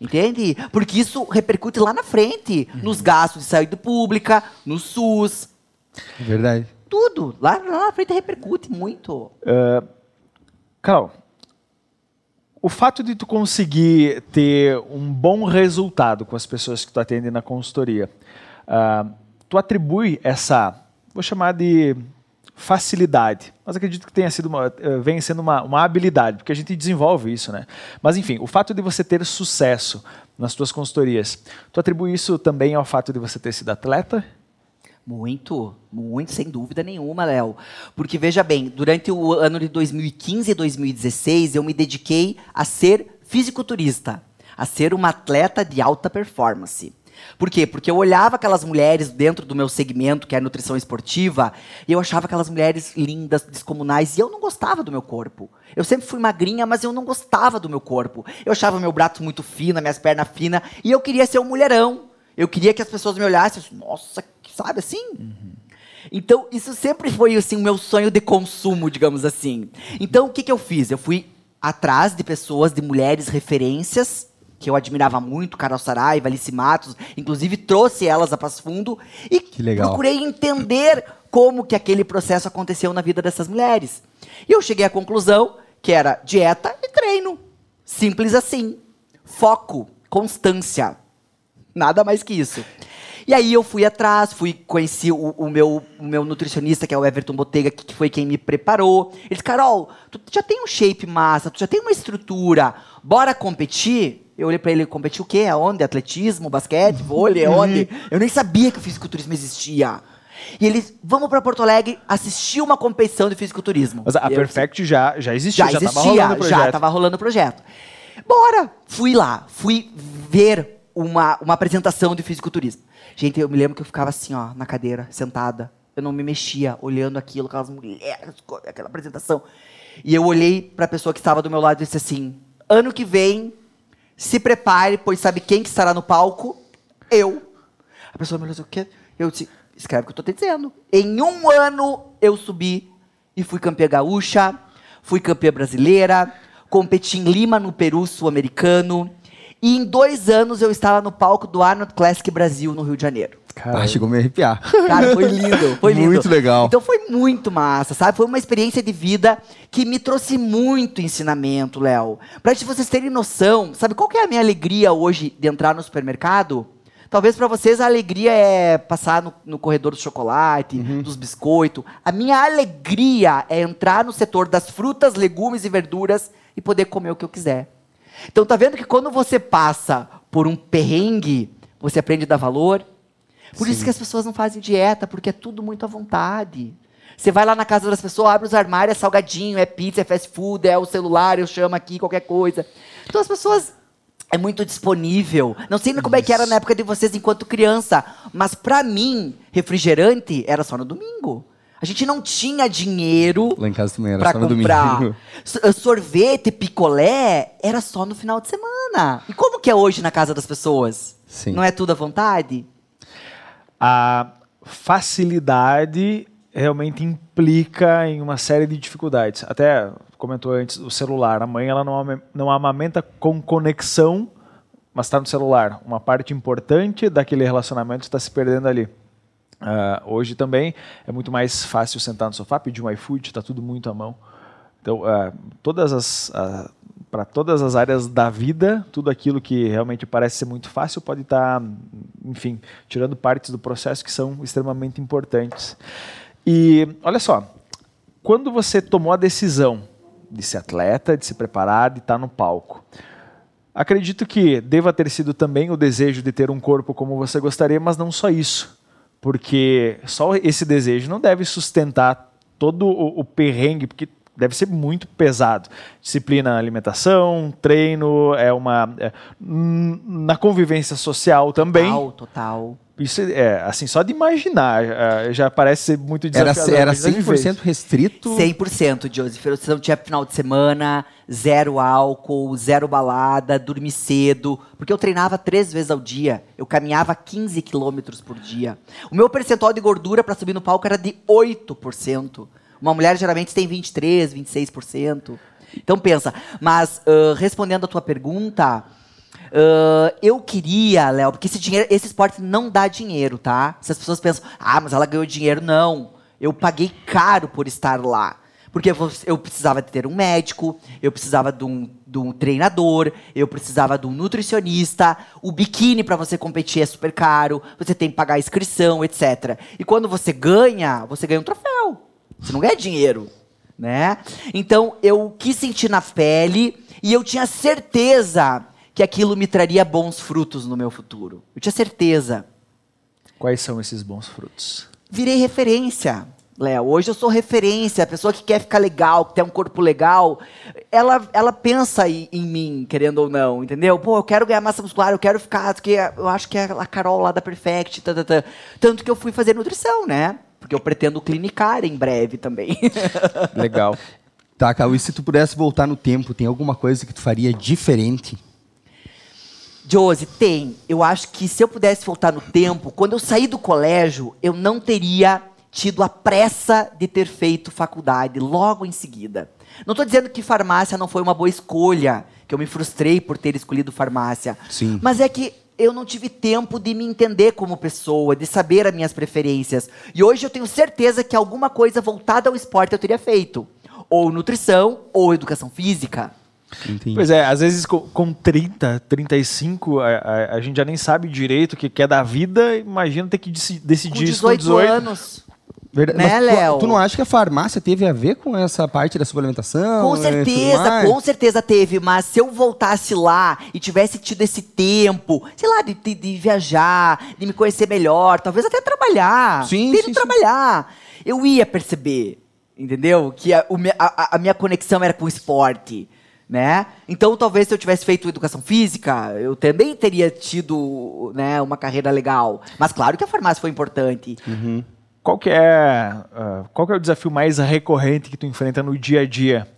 Entende? Porque isso repercute lá na frente, uhum. nos gastos de saúde pública, no SUS.
Verdade.
Tudo. Lá, lá na frente repercute muito.
Uh, Carol, o fato de tu conseguir ter um bom resultado com as pessoas que tu atende na consultoria, uh, tu atribui essa, vou chamar de facilidade, mas acredito que tenha sido uma, uh, vem sendo uma, uma habilidade, porque a gente desenvolve isso, né? Mas enfim, o fato de você ter sucesso nas tuas consultorias, tu atribui isso também ao fato de você ter sido atleta?
Muito, muito, sem dúvida nenhuma, Léo. Porque veja bem, durante o ano de 2015 e 2016, eu me dediquei a ser fisiculturista, a ser uma atleta de alta performance. Por quê? Porque eu olhava aquelas mulheres dentro do meu segmento, que é a nutrição esportiva, e eu achava aquelas mulheres lindas, descomunais, e eu não gostava do meu corpo. Eu sempre fui magrinha, mas eu não gostava do meu corpo. Eu achava meu braço muito fino, minhas pernas finas, e eu queria ser um mulherão. Eu queria que as pessoas me olhassem, nossa, sabe assim? Então, isso sempre foi assim, o meu sonho de consumo, digamos assim. Então, o que, que eu fiz? Eu fui atrás de pessoas, de mulheres referências, que eu admirava muito, Carol Saraiva, Alice Matos, inclusive trouxe elas a Passo Fundo e
Que legal.
procurei entender como que aquele processo aconteceu na vida dessas mulheres. E eu cheguei à conclusão que era dieta e treino. Simples assim. Foco, constância. Nada mais que isso. E aí eu fui atrás, fui conheci o, o meu, o meu nutricionista, que é o Everton Botega, que, que foi quem me preparou. Ele disse, Carol, tu já tem um shape massa, tu já tem uma estrutura, bora competir? Eu olhei pra ele, competir o quê? Aonde? Atletismo, basquete, vôlei, aonde? Eu nem sabia que o fisiculturismo existia. E eles, vamos pra Porto Alegre assistir uma competição de fisiculturismo.
Mas a
Eu-
Perfect já, já existia,
já
já,
existia,
tava rolando o projeto.
já tava rolando o projeto. Bora! Fui lá, fui ver uma, uma apresentação de fisiculturismo. Gente, eu me lembro que eu ficava assim, ó, na cadeira, sentada. Eu não me mexia, olhando aquilo, aquelas mulheres, aquela apresentação. E eu olhei para a pessoa que estava do meu lado e disse assim: ano que vem, se prepare, pois sabe quem que estará no palco? Eu. A pessoa me olhou assim, o quê? Eu disse, escreve o que eu tô te dizendo. Em um ano, eu subi e fui campeã gaúcha, fui campeã brasileira, competi em Lima, no Peru sul-americano. E em dois anos eu estava no palco do Arnold Classic Brasil, no Rio de Janeiro.
Ah, chegou a me arrepiar.
Cara, foi lindo, foi lindo.
Muito legal.
Então foi muito massa, sabe? Foi uma experiência de vida que me trouxe muito ensinamento, Léo. Pra vocês terem noção, sabe qual que é a minha alegria hoje de entrar no supermercado? Talvez pra vocês a alegria é passar no, no corredor do chocolate,
Uhum.
dos biscoitos. A minha alegria é entrar no setor das frutas, legumes e verduras e poder comer o que eu quiser. Então tá vendo que quando você passa por um perrengue, você aprende a dar valor, por isso que as pessoas não fazem dieta, porque é tudo muito à vontade. Você vai lá na casa das pessoas, abre os armários, é salgadinho, é pizza, é fast food, é o celular, eu chamo aqui, qualquer coisa. Então as pessoas. É muito disponível. Não sei como é que era na época de vocês enquanto criança, mas pra mim, refrigerante era só no domingo. A gente não tinha dinheiro
Lá em casa também era
pra
só no
comprar.
domingo.
Uh, Sorvete, picolé, era só no final de semana. E como que é hoje na casa das pessoas?
Sim.
Não é tudo à vontade?
a facilidade realmente implica em uma série de dificuldades. Até comentou antes o celular. A mãe ela não, ama- não amamenta com conexão, mas está no celular. Uma parte importante daquele relacionamento está se perdendo ali. Ah, hoje também é muito mais fácil sentar no sofá, pedir um iFood, está tudo muito à mão. Então, ah, todas as para todas as áreas da vida, tudo aquilo que realmente parece ser muito fácil pode estar, enfim, tirando partes do processo que são extremamente importantes. E olha só, quando você tomou a decisão de ser atleta, de se preparar, de estar no palco, acredito que deva ter sido também o desejo de ter um corpo como você gostaria, mas não só isso, porque só esse desejo não deve sustentar todo o, o perrengue, porque deve ser muito pesado. Disciplina na alimentação, treino, é uma é, na convivência social também.
Total, total.
Isso é assim só de imaginar eh, já parece ser muito
Era,
desafiador.
era
mas a gente fez.
100% restrito.
100%, Joseph. Você não tinha final de semana, zero álcool, zero balada, dormir cedo. Porque eu treinava três vezes ao dia. Eu caminhava 15 quilômetros por dia. O meu percentual de gordura para subir no palco era de 8%. Uma mulher geralmente tem 23%, 26%. Então pensa. Mas, ah, respondendo a tua pergunta... ah, eu queria, Léo, porque esse, dinheiro, esse esporte não dá dinheiro, tá? Se as pessoas pensam, ah, mas ela ganhou dinheiro. Não. Eu paguei caro por estar lá. Porque eu precisava ter um médico, eu precisava de um, de um treinador, eu precisava de um nutricionista, o biquíni para você competir é super caro, você tem que pagar a inscrição, etc. E quando você ganha, você ganha um troféu. Você não ganha dinheiro, né? Então eu quis sentir na pele e eu tinha certeza que aquilo me traria bons frutos no meu futuro. Eu tinha certeza
Quais são esses bons frutos?
virei referência. Léo, hoje eu sou referência, a pessoa que quer ficar legal, que tem um corpo legal, ela, ela pensa em, em mim, querendo ou não, entendeu? Pô, eu quero ganhar massa muscular, eu quero ficar, porque eu acho que é a Carol lá da Perfect, tá, tá, tá. tanto que eu fui fazer nutrição, né? Porque eu pretendo clinicar em breve também.
Legal.
Tá, Cauê, se tu pudesse voltar no tempo, tem alguma coisa que tu faria diferente?
Josie, tem. Eu acho que se eu pudesse voltar no tempo, quando eu saí do colégio, eu não teria tido a pressa de ter feito faculdade logo em seguida. Não estou dizendo que farmácia não foi uma boa escolha, que eu me frustrei por ter escolhido farmácia.
Sim.
Mas é que eu não tive tempo de me entender como pessoa, de saber as minhas preferências. E hoje eu tenho certeza que alguma coisa voltada ao esporte eu teria feito. Ou nutrição, ou educação física.
Entendi.
Pois é, às vezes com, com 30, 35, a, a, a gente já nem sabe direito o que quer da vida. Imagina ter que deci- decidir
Com
isso com
18
18.
anos.
Verdade.
Né,
Mas tu-
Léo?
Tu, não acha que a farmácia teve a ver com essa parte da suplementação?
Com certeza, com certeza teve, mas se eu voltasse lá e tivesse tido esse tempo, sei lá, de, de- de viajar, de me conhecer melhor, talvez até trabalhar,
Sim, sim, sim.
trabalhar, eu ia perceber, entendeu? Que a- a- a minha conexão era com o esporte, né? Então, talvez se eu tivesse feito educação física, eu também teria tido, né, uma carreira legal. Mas claro que a farmácia foi importante.
Qual que é, ah, qual que é o desafio mais recorrente que tu enfrenta no dia a dia,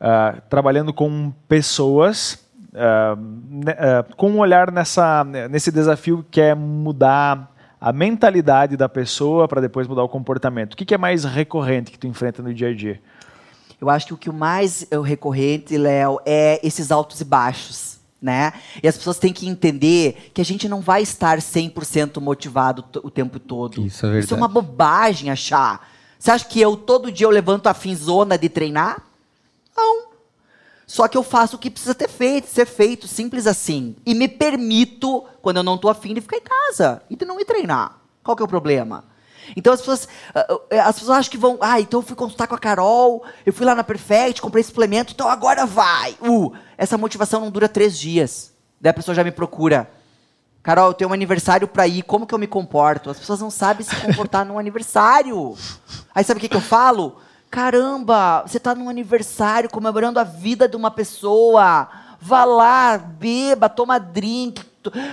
ah, trabalhando com pessoas, ah, com um olhar nessa, nesse desafio que é mudar a mentalidade da pessoa para depois mudar o comportamento? O que, que é mais recorrente que tu enfrenta no dia a dia?
Eu acho que o que o mais é, o recorrente, Léo, é esses altos e baixos, né? E as pessoas têm que entender que a gente não vai estar 100% motivado o tempo todo.
Isso é verdade.
Isso é uma bobagem achar. Você acha que eu todo dia eu levanto a finzona de treinar? Não. Só que eu faço o que precisa ter feito, ser feito, simples assim. E me permito, quando eu não tô afim, de ficar em casa e de não ir treinar. Qual que é o problema? Então as pessoas, ah, ah, as pessoas acham que vão, ah, então eu fui consultar com a Carol, eu fui lá na Perfect, comprei suplemento, então agora vai. Uh, essa motivação não dura três dias. Daí a pessoa já me procura. Carol, eu tenho um aniversário pra ir, como que eu me comporto? As pessoas não sabem se comportar num aniversário. Aí sabe o que, que eu falo? Caramba, você tá num aniversário comemorando a vida de uma pessoa. Vá lá, beba, toma drink,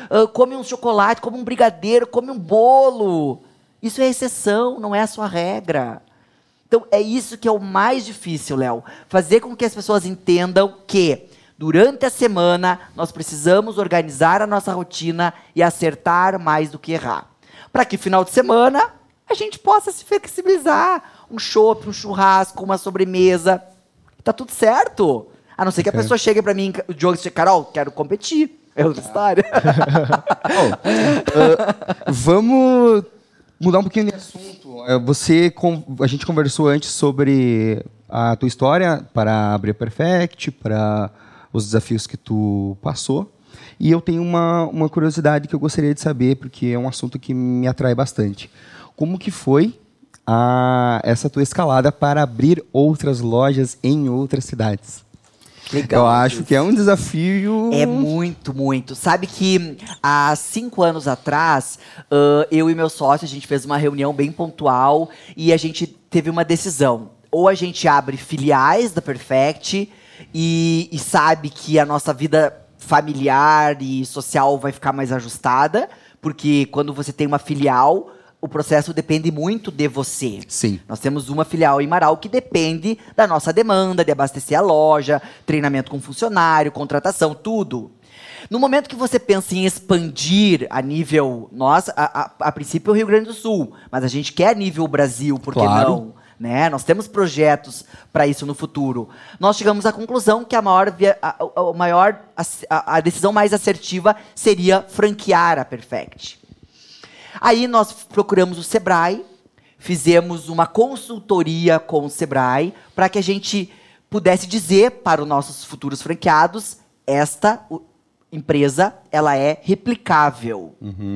ah, come um chocolate, come um brigadeiro, come um bolo. Isso é exceção, não é a sua regra. Então é isso que é o mais difícil, Léo. Fazer com que as pessoas entendam que durante a semana nós precisamos organizar a nossa rotina e acertar mais do que errar. Para que final de semana a gente possa se flexibilizar. Um chopp, um churrasco, uma sobremesa. Tá tudo certo. A não ser que a
Ok.
pessoa chegue para mim, o Diogo, e Carol, quero competir. É outra história.
Vamos mudar um pouquinho de assunto. É, Você, a gente conversou antes sobre a tua história para abrir Perfect, para os desafios que tu passou. E eu tenho uma, uma curiosidade que eu gostaria de saber, porque é um assunto que me atrai bastante. Como que foi a, essa tua escalada para abrir outras lojas em outras cidades? Eu acho que é um desafio.
É muito, muito. Sabe que há cinco anos atrás, ãh, eu e meu sócio, a gente fez uma reunião bem pontual e a gente teve uma decisão. Ou a gente abre filiais da Perfect e, e sabe que a nossa vida familiar e social vai ficar mais ajustada, porque quando você tem uma filial, o processo depende muito de você.
Sim.
Nós temos uma filial em Marau que depende da nossa demanda, de abastecer a loja, treinamento com funcionário, contratação, tudo. No momento que você pensa em expandir a nível. Nós, a, a- a princípio, o Rio Grande do Sul, mas a gente quer nível Brasil, por que
Claro.
não? Né? Nós temos projetos para isso no futuro. Nós chegamos à conclusão que a maior, via- a, a- maior a, a decisão mais assertiva seria franquear a Perfect. Aí nós procuramos o Sebrae, fizemos uma consultoria com o Sebrae para que a gente pudesse dizer para os nossos futuros franqueados esta empresa ela é replicável.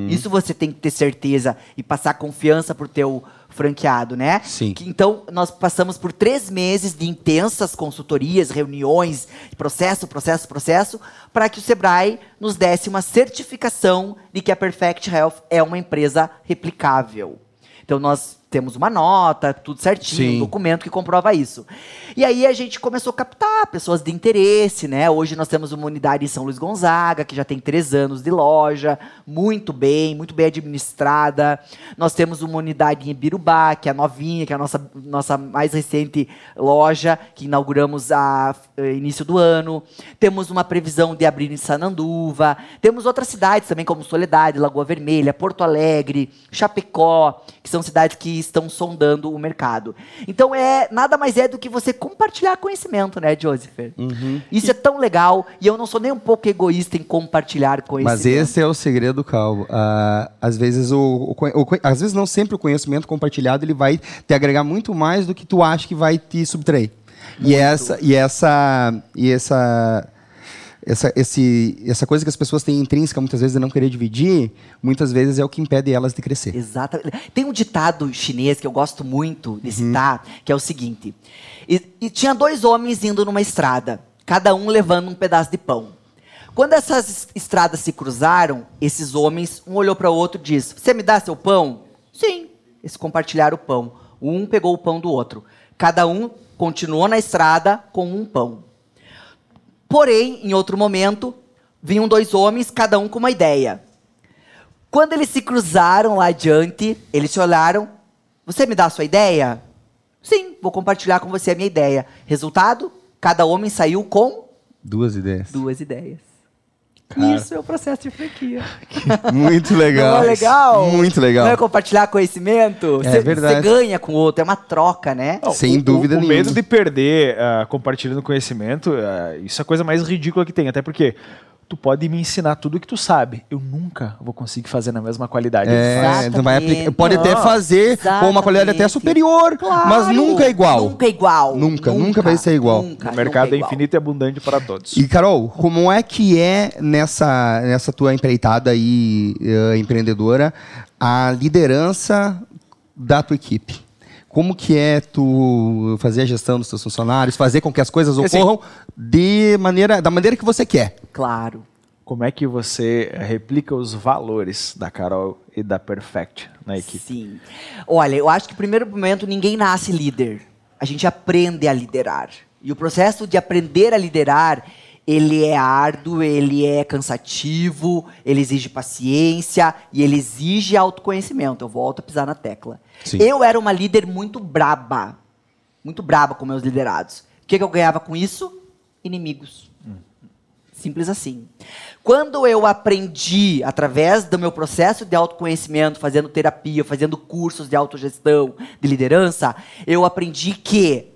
Isso você tem que ter certeza e passar confiança para o teu franqueado, né?
Sim.
Que- então nós passamos por três meses de intensas consultorias, reuniões, processo, processo, processo, para que o Sebrae nos desse uma certificação de que a Perfect Health é uma empresa replicável. Então nós temos uma nota, tudo certinho,
Sim.
um documento que comprova isso. E aí a gente começou a captar pessoas de interesse, né? Hoje nós temos uma unidade em São Luís Gonzaga, que já tem três anos de loja, muito bem, muito bem administrada. Nós temos uma unidade em Ibirubá, que é novinha, que é a nossa, nossa mais recente loja, que inauguramos a eh, início do ano. Temos uma previsão de abrir em Sananduva. Temos outras cidades também, como Soledade, Lagoa Vermelha, Porto Alegre, Chapecó, que são cidades que estão sondando o mercado. Então é nada mais é do que você compartilhar conhecimento, né, Joseph? Isso é tão legal e eu não sou nem um pouco egoísta em compartilhar conhecimento.
Mas esse é o segredo, Calvo. Ah, às vezes o, o o às vezes não sempre o conhecimento compartilhado ele vai te agregar muito mais do que tu acha que vai te subtrair. E essa e essa e essa essa, esse, essa coisa que as pessoas têm intrínseca muitas vezes de não querer dividir, muitas vezes é o que impede elas de crescer.
Exatamente. Tem um ditado chinês que eu gosto muito de citar, que é o seguinte: e, e tinha dois homens indo numa estrada, cada um levando um pedaço de pão. Quando essas es- estradas se cruzaram, esses homens, um olhou para o outro e disse: Você me dá seu pão? Sim. Eles compartilharam o pão. Um pegou o pão do outro. Cada um continuou na estrada com um pão. Porém, em outro momento, vinham dois homens, cada um com uma ideia. Quando eles se cruzaram lá adiante, eles se olharam. Você me dá a sua ideia? Sim, vou compartilhar com você a minha ideia. Resultado? Cada homem saiu com
Duas ideias.
duas ideias.
Cara.
Isso é o processo de franquia.
Muito legal.
Não é legal?
Muito legal.
Não é compartilhar conhecimento?
É
Você
verdade.
ganha com o outro, é uma troca, né?
Não,
Sem
o-
dúvida
o, o
nenhuma.
medo de perder ah, compartilhando conhecimento, ah, isso é a coisa mais ridícula que tem. Até porque tu pode me ensinar tudo que tu sabe. Eu nunca vou conseguir fazer na mesma qualidade.
É, tu vai aplicar- pode até fazer com uma qualidade até
exatamente.
superior,
Claro.
mas nunca é igual.
Nunca é igual.
Nunca, nunca vai ser igual.
nunca,
O mercado
nunca
é
igual.
infinito e abundante para todos.
E Carol, como é que é nessa, nessa tua empreitada aí eh, empreendedora a liderança da tua equipe? Como que é tu fazer a gestão dos teus funcionários, fazer com que as coisas
Assim-
ocorram de maneira, da maneira que você quer?
Claro.
Como é que você replica os valores da Carol e da Perfect na equipe?
Sim. Olha, eu acho que no primeiro momento ninguém nasce líder. A gente aprende a liderar. E o processo de aprender a liderar, ele é árduo, ele é cansativo, ele exige paciência e ele exige autoconhecimento. Eu volto a pisar na tecla.
Sim.
Eu era uma líder muito braba. Muito braba com meus liderados. O que, que eu ganhava com isso? Inimigos. Simples assim. Quando eu aprendi, através do meu processo de autoconhecimento, fazendo terapia, fazendo cursos de autogestão, de liderança, eu aprendi que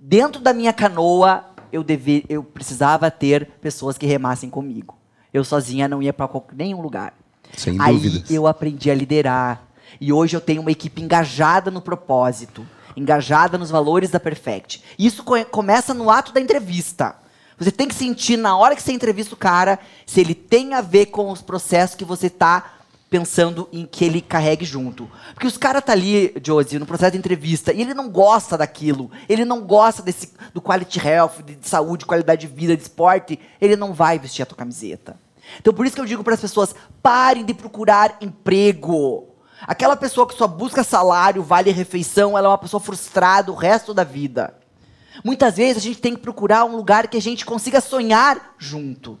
dentro da minha canoa eu, deve, eu precisava ter pessoas que remassem comigo. Eu sozinha não ia para nenhum lugar.
Sem
Aí
dúvidas.
eu aprendi a liderar. E hoje eu tenho uma equipe engajada no propósito, engajada nos valores da Perfect. Isso co- começa no ato da entrevista. Você tem que sentir na hora que você entrevista o cara se ele tem a ver com os processos que você está pensando em que ele carregue junto. Porque os caras tá ali, Josie, no processo de entrevista, e ele não gosta daquilo. Ele não gosta desse do quality health, de saúde, qualidade de vida, de esporte, ele não vai vestir a tua camiseta. Então por isso que eu digo para as pessoas, parem de procurar emprego. Aquela pessoa que só busca salário, vale refeição, ela é uma pessoa frustrada o resto da vida. Muitas vezes a gente tem que procurar um lugar que a gente consiga sonhar junto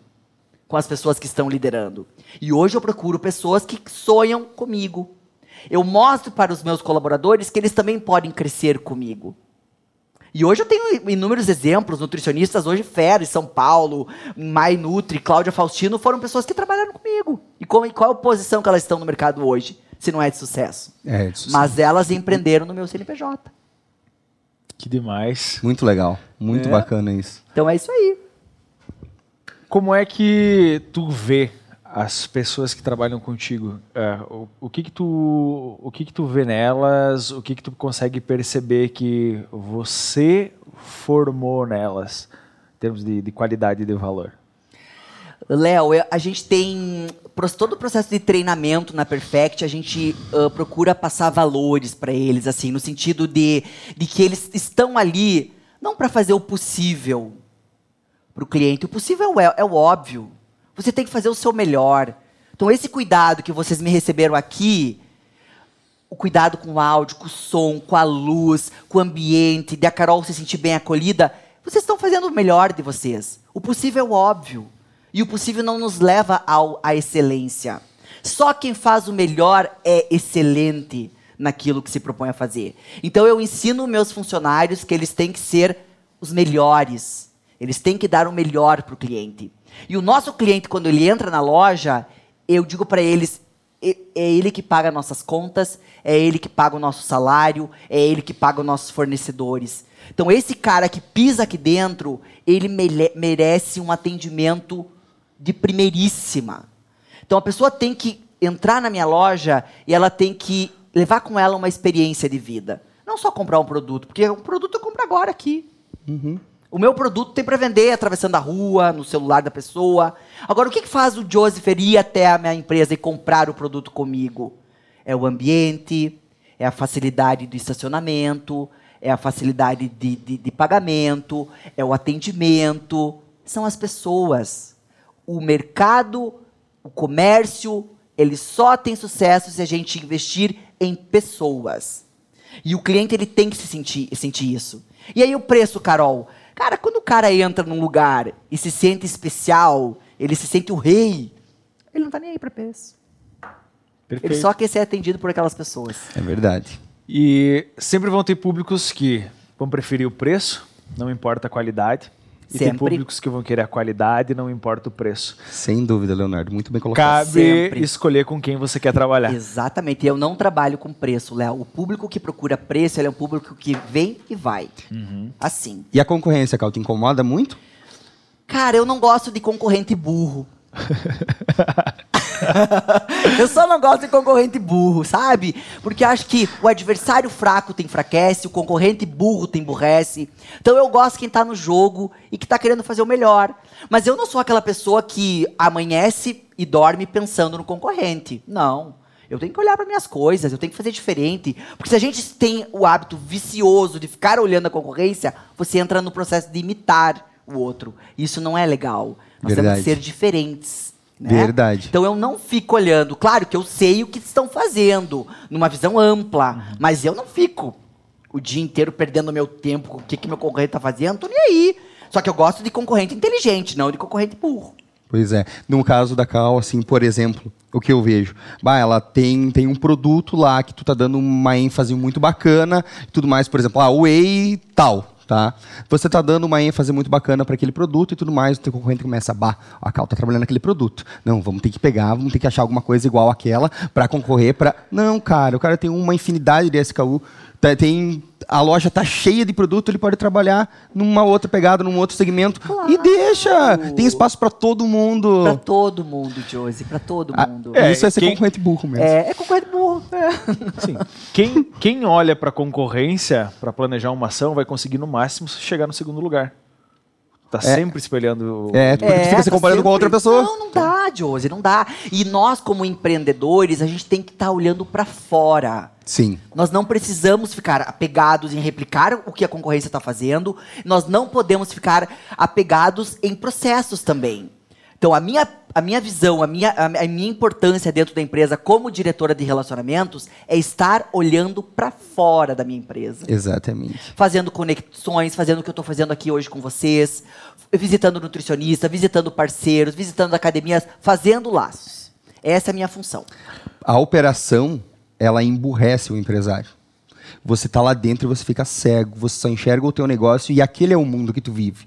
com as pessoas que estão liderando. E hoje eu procuro pessoas que sonham comigo. Eu mostro para os meus colaboradores que eles também podem crescer comigo. E hoje eu tenho inúmeros exemplos, nutricionistas hoje fera, em São Paulo, Mai Nutri, Cláudia Faustino, foram pessoas que trabalharam comigo. E qual, e qual é a posição que elas estão no mercado hoje, se não é de sucesso?
É, isso sim.
Mas elas empreenderam no meu CNPJ.
Que demais.
Muito legal, muito
É.
bacana isso.
Então é isso aí.
Como é que tu vê as pessoas que trabalham contigo? É, o, o que que tu, o que que tu vê nelas? O que que tu consegue perceber que você formou nelas, em termos de, de qualidade e de valor?
Léo, a gente tem todo o processo de treinamento na Perfect, a gente ah, procura passar valores para eles, assim, no sentido de, de que eles estão ali não para fazer o possível para o cliente. O possível é, é o óbvio. Você tem que fazer o seu melhor. Então, esse cuidado que vocês me receberam aqui, o cuidado com o áudio, com o som, com a luz, com o ambiente, de a Carol se sentir bem acolhida, vocês estão fazendo o melhor de vocês. O possível é óbvio. E o possível não nos leva ao, à excelência. Só quem faz o melhor é excelente naquilo que se propõe a fazer. Então eu ensino meus funcionários que eles têm que ser os melhores. Eles têm que dar o melhor para o cliente. E o nosso cliente, quando ele entra na loja, eu digo para eles: é ele que paga nossas contas, é ele que paga o nosso salário, é ele que paga os nossos fornecedores. Então, esse cara que pisa aqui dentro, ele merece um atendimento de primeiríssima. Então, a pessoa tem que entrar na minha loja e ela tem que levar com ela uma experiência de vida. Não só comprar um produto, porque um produto eu compro agora aqui. Uhum. O meu produto tem para vender atravessando a rua, no celular da pessoa. Agora, o que, faz o Joseph ir até a minha empresa e comprar o produto comigo? É o ambiente, é a facilidade do estacionamento, é a facilidade de, de, de pagamento, é o atendimento. São as pessoas. O mercado, o comércio, ele só tem sucesso se a gente investir em pessoas. E o cliente ele tem que se sentir, sentir isso. E aí o preço, Carol? Cara, quando o cara entra num lugar e se sente especial, ele se sente o rei, ele não tá nem aí para preço. Perfeito. Ele só quer ser atendido por aquelas pessoas.
É verdade.
E sempre vão ter públicos que vão preferir o preço, não importa a qualidade. E Sempre. tem públicos que vão querer a qualidade, não importa o preço.
Sem dúvida, Leonardo. Muito bem colocado.
Cabe Sempre. escolher com quem você quer trabalhar.
Exatamente. Eu não trabalho com preço, Léo. O público que procura preço, é um público que vem e vai. Uhum. Assim.
E a concorrência, Cal, te incomoda muito?
Cara, eu não gosto de concorrente burro. eu só não gosto de concorrente burro, sabe? Porque acho que o adversário fraco te enfraquece, o concorrente burro te emburrece. Então eu gosto de quem tá no jogo e que tá querendo fazer o melhor. Mas eu não sou aquela pessoa que amanhece e dorme pensando no concorrente. Não. Eu tenho que olhar para minhas coisas, eu tenho que fazer diferente. Porque se a gente tem o hábito vicioso de ficar olhando a concorrência, você entra no processo de imitar o outro. Isso não é legal. Nós Verdade. temos que ser diferentes. Né?
Verdade.
Então eu não fico olhando. Claro que eu sei o que estão fazendo, numa visão ampla, uhum. mas eu não fico o dia inteiro perdendo meu tempo com o que, que meu concorrente está fazendo, tô nem aí. Só que eu gosto de concorrente inteligente, não de concorrente burro.
Pois é. No caso da Cal, assim, por exemplo, o que eu vejo? Bah, ela tem, tem um produto lá que tu tá dando uma ênfase muito bacana e tudo mais, por exemplo, ah, whey tal tá? Você está dando uma ênfase muito bacana para aquele produto e tudo mais, o teu concorrente começa, bah, a Cal está trabalhando naquele produto. Não, vamos ter que pegar, vamos ter que achar alguma coisa igual àquela para concorrer para... Não, cara, o cara tem uma infinidade de SKU tem a loja tá cheia de produto, ele pode trabalhar numa outra pegada, num outro segmento claro. e deixa. Tem espaço para todo mundo.
Para todo mundo, Josie, para todo ah, mundo.
É, Isso é ser quem... concorrente burro mesmo.
É, é concorrente burro. É.
Sim. Quem, quem olha para concorrência para planejar uma ação vai conseguir no máximo chegar no segundo lugar. Tá é. sempre espelhando.
É, porque é, tu fica se tá comparando sempre... com outra pessoa.
Não, não dá, Josie, não dá. E nós, como empreendedores, a gente tem que estar tá olhando para fora.
Sim.
Nós não precisamos ficar apegados em replicar o que a concorrência está fazendo. Nós não podemos ficar apegados em processos também. Então, a minha, a minha visão, a minha, a minha importância dentro da empresa como diretora de relacionamentos é estar olhando para fora da minha empresa.
Exatamente.
Fazendo conexões, fazendo o que eu estou fazendo aqui hoje com vocês, visitando nutricionista, visitando parceiros, visitando academias, fazendo laços. Essa é a minha função.
A operação, ela emburrece o empresário. Você está lá dentro e você fica cego, você só enxerga o teu negócio e aquele é o mundo que tu vive.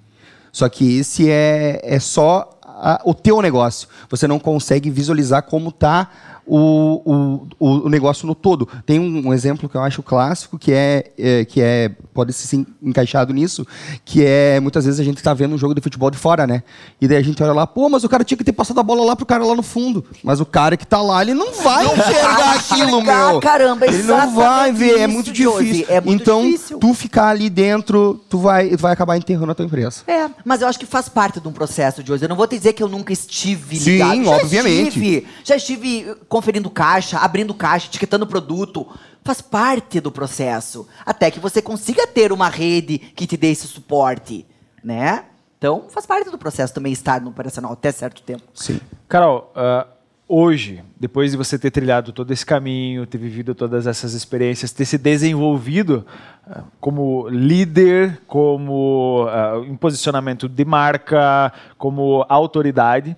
Só que esse é, é só a, o teu negócio. Você não consegue visualizar como está o, o, o negócio no todo. Tem um, um exemplo que eu acho clássico, que é, é que é pode ser encaixado nisso, que é muitas vezes a gente está vendo um jogo de futebol de fora, né? E daí a gente olha lá, pô, mas o cara tinha que ter passado a bola lá pro cara lá no fundo. Mas o cara que está lá, ele não vai não enxergar aquilo, meu.
Caramba,
ele não vai ver, é muito difícil. É muito então, difícil. tu ficar ali dentro, tu vai, tu vai acabar enterrando a tua empresa.
É, mas eu acho que faz parte de um processo de hoje. Eu não vou te dizer que eu nunca estive
ligado. Sim, já obviamente.
Estive, já estive conferindo caixa, abrindo caixa, etiquetando produto. Faz parte do processo. Até que você consiga ter uma rede que te dê esse suporte, né? Então, faz parte do processo também estar no operacional até certo tempo.
Sim.
Carol, uh, hoje, depois de você ter trilhado todo esse caminho, ter vivido todas essas experiências, ter se desenvolvido uh, como líder, como uh, em posicionamento de marca, como autoridade,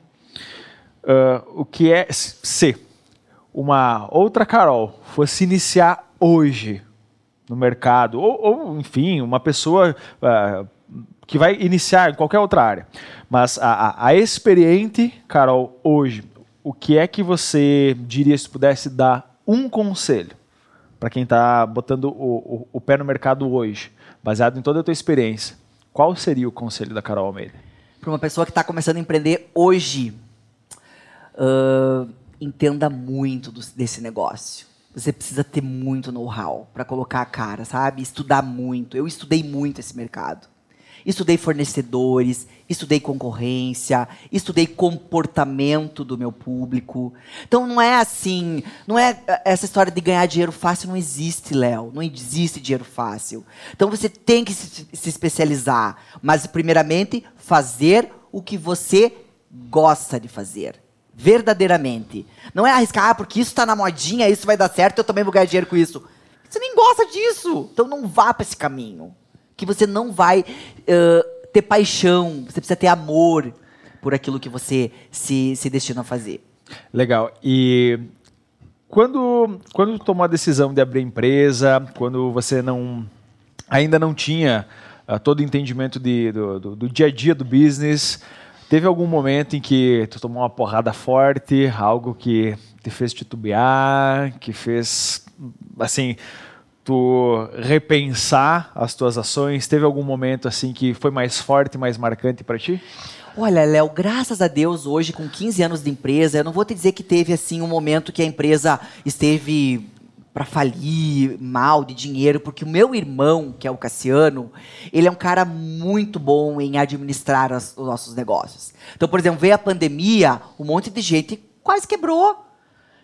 o que é se uma outra Carol fosse iniciar hoje no mercado, ou, ou enfim, uma pessoa que vai iniciar em qualquer outra área, mas a, a, a experiente Carol hoje, o que é que você diria se pudesse dar um conselho para quem está botando o, o, o, pé no mercado hoje, baseado em toda a tua experiência? Qual seria o conselho da Carol Almeida?
Para uma pessoa que está começando a empreender hoje, uh, entenda muito do, desse negócio. Você precisa ter muito know-how para colocar a cara, sabe? Estudar muito. Eu estudei muito esse mercado estudei fornecedores, estudei concorrência, estudei comportamento do meu público. Então não é assim, não é eh, essa história de ganhar dinheiro fácil não existe, Léo. Não existe dinheiro fácil. Então você tem que se, se especializar, mas primeiramente fazer o que você gosta de fazer. Verdadeiramente. Não é arriscar, ah, porque isso está na modinha, isso vai dar certo, eu também vou ganhar dinheiro com isso. Você nem gosta disso. Então não vá para esse caminho que você não vai uh, ter paixão, você precisa ter amor por aquilo que você se, se destina a fazer.
Legal. E quando, quando tomou a decisão de abrir empresa, quando você não ainda não tinha uh, todo o entendimento de, do, do, do, dia a dia do business, teve algum momento em que tu tomou uma porrada forte, algo que te fez titubear, que fez assim tu repensar as tuas ações? Teve algum momento assim que foi mais forte, mais marcante para ti?
Olha, Léo, graças a Deus, hoje, com 15 anos de empresa, eu não vou te dizer que teve assim um momento que a empresa esteve para falir mal de dinheiro, porque o meu irmão, que é o Cassiano, ele é um cara muito bom em administrar as, os nossos negócios. Então, por exemplo, veio a pandemia, um monte de gente quase quebrou.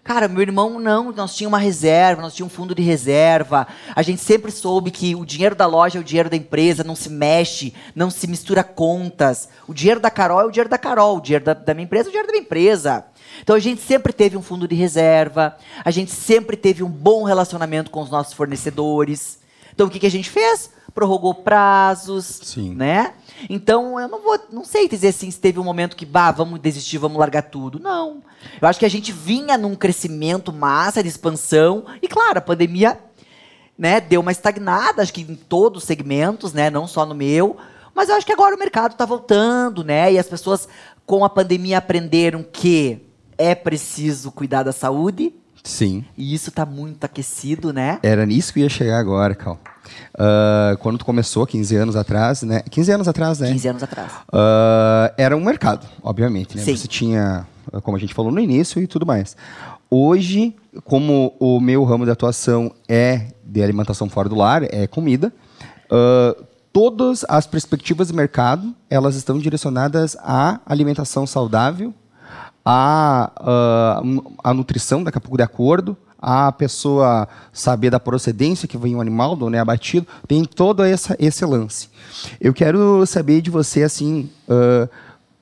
Cara, meu irmão não, nós tínhamos uma reserva, nós tínhamos um fundo de reserva. A gente sempre soube que o dinheiro da loja é o dinheiro da empresa, não se mexe, não se mistura contas. O dinheiro da Carol é o dinheiro da Carol, o dinheiro da, da minha empresa é o dinheiro da minha empresa. Então a gente sempre teve um fundo de reserva, a gente sempre teve um bom relacionamento com os nossos fornecedores. Então o que, que a gente fez? Prorrogou prazos, Sim. né? Então, eu não vou, não sei dizer assim se teve um momento que, bah, vamos desistir, vamos largar tudo. Não. Eu acho que a gente vinha num crescimento massa de expansão e claro, a pandemia, né, deu uma estagnada, acho que em todos os segmentos, né, não só no meu, mas eu acho que agora o mercado está voltando, né? E as pessoas com a pandemia aprenderam que é preciso cuidar da saúde.
Sim.
E isso está muito aquecido, né?
Era nisso que ia chegar agora, Cal. Uh, quando tu começou, 15 anos atrás, né? 15 anos atrás, né?
15 anos atrás.
Uh, era um mercado, obviamente, né? Sim. Você tinha, como a gente falou no início e tudo mais. Hoje, como o meu ramo de atuação é de alimentação fora do lar, é comida, uh, todas as perspectivas de mercado, elas estão direcionadas à alimentação saudável, à, à nutrição, daqui a pouco de acordo, a pessoa saber da procedência que vem o animal, do né, abatido, tem todo essa, esse lance. Eu quero saber de você, assim, uh,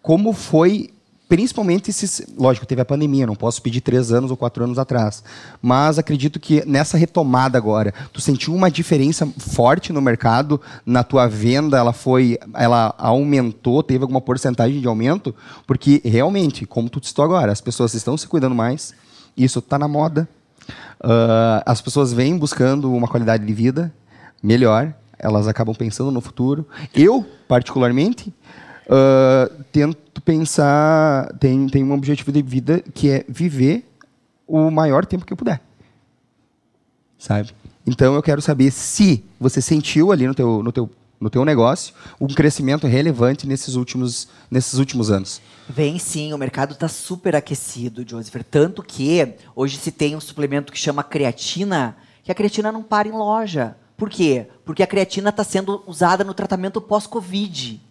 como foi, principalmente esses... Lógico, teve a pandemia, não posso pedir três anos ou quatro anos atrás, mas acredito que nessa retomada agora, tu sentiu uma diferença forte no mercado, na tua venda, ela foi, ela aumentou, teve alguma porcentagem de aumento? Porque, realmente, como tu citou agora, as pessoas estão se cuidando mais, isso está na moda, Uh, as pessoas vêm buscando uma qualidade de vida melhor, elas acabam pensando no futuro. Eu, particularmente, uh, tento pensar, tem, tem um objetivo de vida que é viver o maior tempo que eu puder. Sabe? Então eu quero saber se você sentiu ali no teu, no teu no teu negócio um crescimento relevante nesses últimos, nesses últimos anos?
Vem sim, o mercado está super aquecido, Joseph. Tanto que hoje se tem um suplemento que chama creatina, que a creatina não para em loja. Por quê? Porque a creatina está sendo usada no tratamento pós-Covid.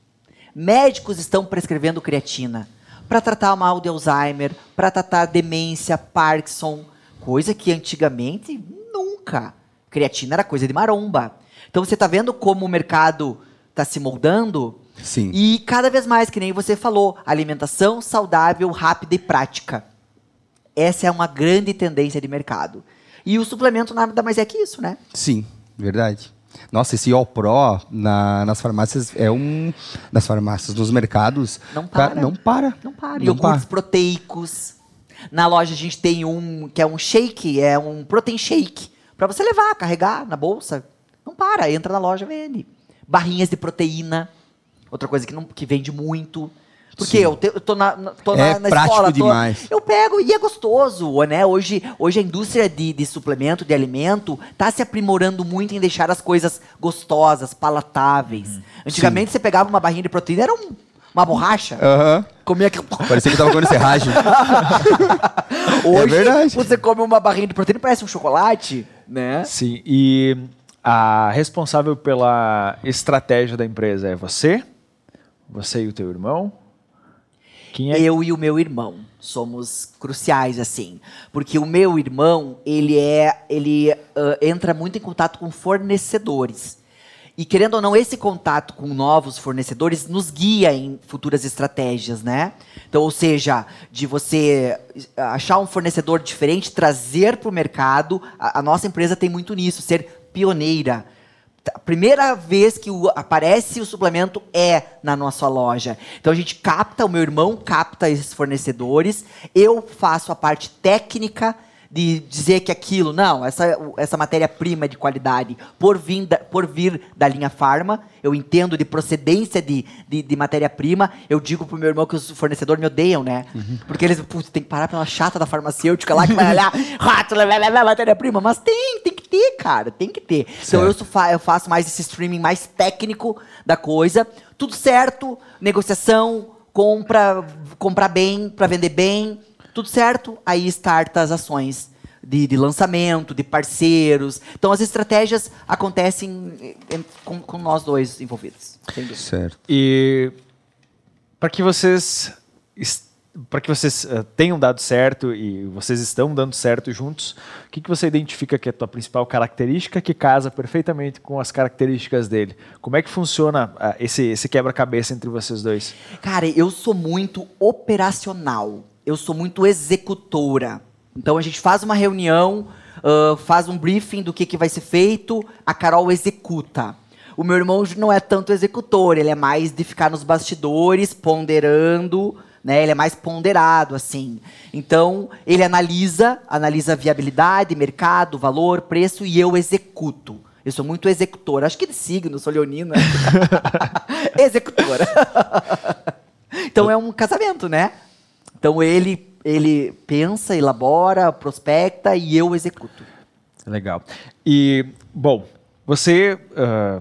Médicos estão prescrevendo creatina para tratar mal de Alzheimer, para tratar demência, Parkinson, coisa que antigamente nunca. Creatina era coisa de maromba. Então você está vendo como o mercado está se moldando?
Sim.
E cada vez mais, que nem você falou, alimentação saudável, rápida e prática. Essa é uma grande tendência de mercado. E o suplemento nada mais é que isso, né?
Sim, verdade. Nossa, esse All Pro na, nas farmácias é um. Nas farmácias, nos mercados.
Não para.
Cara, não para.
Não para. Iogurtes
para.
proteicos. Na loja a gente tem um que é um shake, é um protein shake. Pra você levar, carregar na bolsa. Não para, entra na loja, vende. Barrinhas de proteína. Outra coisa que, não, que vende muito. Porque
Sim.
eu, te- eu tô na, na- tô
É
na, na
prático
escola. tô-
demais.
eu pego e é gostoso, né? Hoje, hoje a indústria de, de suplemento, de alimento, tá se aprimorando muito em deixar as coisas gostosas, palatáveis. Antigamente você pegava uma barrinha de proteína, era um- uma borracha.
Aham.
Comia aquilo.
Parecia que tava comendo serragem.
Hoje,
verdade.
você come uma barrinha de proteína parece um chocolate, né?
Sim, e a responsável pela estratégia da empresa é você? Você e o teu irmão? Quem é?
Eu e o meu irmão somos cruciais assim, porque o meu irmão ele é ele ah, entra muito em contato com fornecedores e querendo ou não esse contato com novos fornecedores nos guia em futuras estratégias, né? Então, ou seja, de você achar um fornecedor diferente, trazer para o mercado, a, a nossa empresa tem muito nisso, ser pioneira. A primeira vez que o- aparece o suplemento é na nossa loja. Então a gente capta, o meu irmão capta esses fornecedores, eu faço a parte técnica de dizer que aquilo, não, essa, essa matéria-prima é de qualidade, por vir, da, por vir da linha Farma, eu entendo de procedência de, de, de matéria-prima, eu digo pro meu irmão que os fornecedores me odeiam, né? Porque eles, putz, tem que parar pela chata da farmacêutica lá que vai olhar, lá, matéria-prima, mas tem, tem que ter, cara, tem que ter. Então eu, eu faço mais esse streaming mais técnico da coisa, tudo certo, negociação, compra, comprar bem, para vender bem, tudo certo, aí starta as ações de, de lançamento, de parceiros. Então as estratégias acontecem em- com, com nós dois envolvidos. sem dúvida.
certo.
E para que vocês para que vocês eh, tenham dado certo e vocês estão dando certo juntos, o que, que você identifica que é a tua principal característica que casa perfeitamente com as características dele? Como é que funciona ah, esse, esse quebra-cabeça entre vocês dois?
Cara, eu sou muito operacional. Eu sou muito executora. Então a gente faz uma reunião, ah, faz um briefing do que, que vai ser feito, a Carol executa. O meu irmão não é tanto executor, ele é mais de ficar nos bastidores, ponderando, né? Ele é mais ponderado, assim. Então, ele analisa, analisa viabilidade, mercado, valor, preço, e eu executo. Eu sou muito executora. Acho que de signo, sou leonina. executora. Então é um casamento, né? Então ele ele pensa, elabora, prospecta e eu executo.
Legal. E, bom, você ah,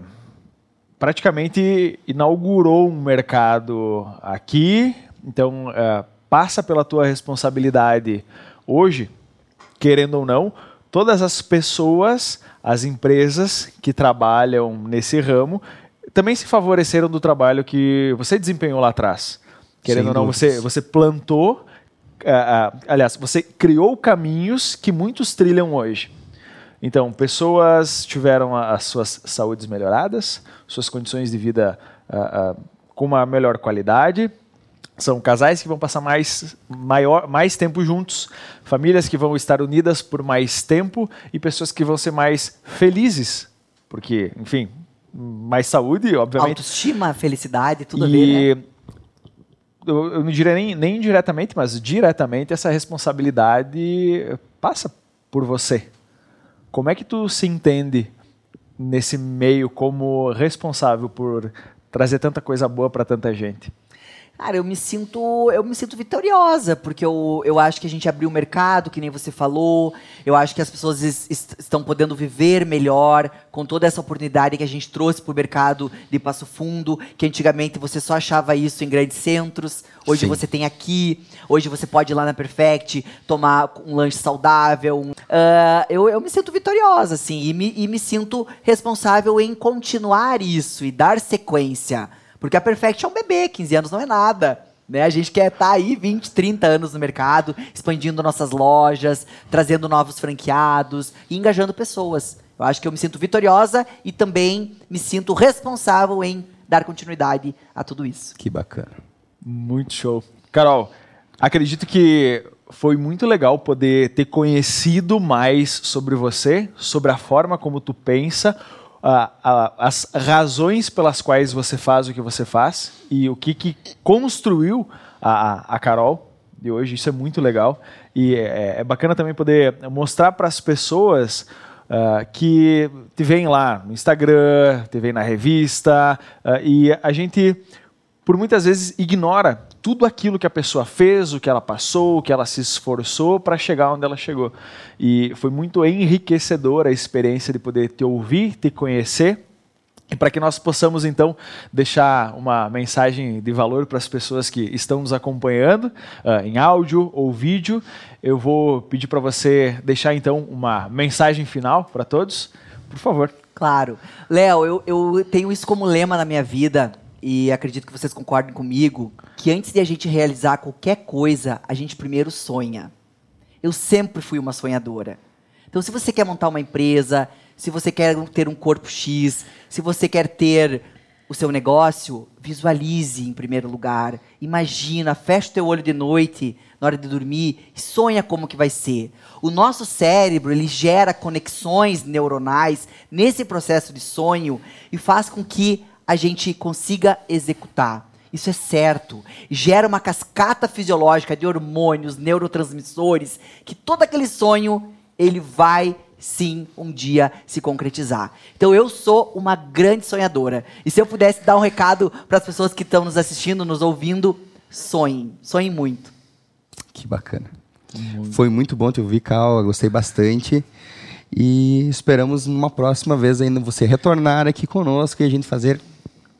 praticamente inaugurou um mercado aqui, então ah, passa pela tua responsabilidade hoje, querendo ou não, todas as pessoas, as empresas que trabalham nesse ramo, também se favoreceram do trabalho que você desempenhou lá atrás. Querendo
Sem
ou não, você,
dúvidas.
você plantou, ah, ah, aliás, você criou caminhos que muitos trilham hoje. Então, pessoas tiveram as suas saúdes melhoradas, suas condições de vida ah, com uma melhor qualidade. São casais que vão passar mais, maior, mais tempo juntos, famílias que vão estar unidas por mais tempo e pessoas que vão ser mais felizes, porque, enfim, mais saúde, obviamente.
Autoestima, felicidade, tudo a ver, né?
Eu, eu não diria nem, nem indiretamente, mas diretamente essa responsabilidade passa por você. Como é que tu se entende nesse meio como responsável por trazer tanta coisa boa para tanta gente?
Cara, eu me sinto, eu me sinto vitoriosa, porque eu, eu acho que a gente abriu o mercado, que nem você falou. Eu acho que as pessoas es- est- estão podendo viver melhor com toda essa oportunidade que a gente trouxe para o mercado de Passo Fundo, que antigamente você só achava isso em grandes centros. Hoje
Sim.
você tem aqui. Hoje você pode ir lá na Perfect, tomar um lanche saudável. um- Ah, eu, eu me sinto vitoriosa, assim, e me, e me sinto responsável em continuar isso e dar sequência. Porque a Perfect é um bebê, 15 anos não é nada. Né? A gente quer estar aí 20, 30 anos no mercado, expandindo nossas lojas, trazendo novos franqueados e engajando pessoas. Eu acho que eu me sinto vitoriosa e também me sinto responsável em dar continuidade a tudo isso.
Que bacana.
Muito show. Carol, acredito que foi muito legal poder ter conhecido mais sobre você, sobre a forma como tu pensa, a, as razões pelas quais você faz o que você faz e o que, que construiu a, a Carol de hoje. Isso é muito legal e é, é bacana também poder mostrar para as pessoas Uh, que te vem lá no Instagram, te vem na revista, uh, e a gente, por muitas vezes, ignora tudo aquilo que a pessoa fez, o que ela passou, o que ela se esforçou para chegar onde ela chegou. E foi muito enriquecedora a experiência de poder te ouvir, te conhecer. E para que nós possamos então deixar uma mensagem de valor para as pessoas que estão nos acompanhando, uh, em áudio ou vídeo, eu vou pedir para você deixar então uma mensagem final para todos, por favor.
Claro. Léo, eu, eu tenho isso como lema na minha vida e acredito que vocês concordem comigo, que antes de a gente realizar qualquer coisa, a gente primeiro sonha. Eu sempre fui uma sonhadora. Então, se você quer montar uma empresa, se você quer ter um corpo X, se você quer ter o seu negócio, visualize em primeiro lugar. Imagina, fecha o teu olho de noite, na hora de dormir, e sonha como que vai ser. O nosso cérebro, ele gera conexões neuronais nesse processo de sonho e faz com que a gente consiga executar. Isso é certo. Gera uma cascata fisiológica de hormônios, neurotransmissores, que todo aquele sonho ele vai sim um dia se concretizar. Então eu sou uma grande sonhadora. E se eu pudesse dar um recado para as pessoas que estão nos assistindo, nos ouvindo, sonhem, sonhem muito.
Que bacana. Muito. Foi muito bom te ouvir, Cal. Gostei bastante. E esperamos numa próxima vez ainda você retornar aqui conosco e a gente fazer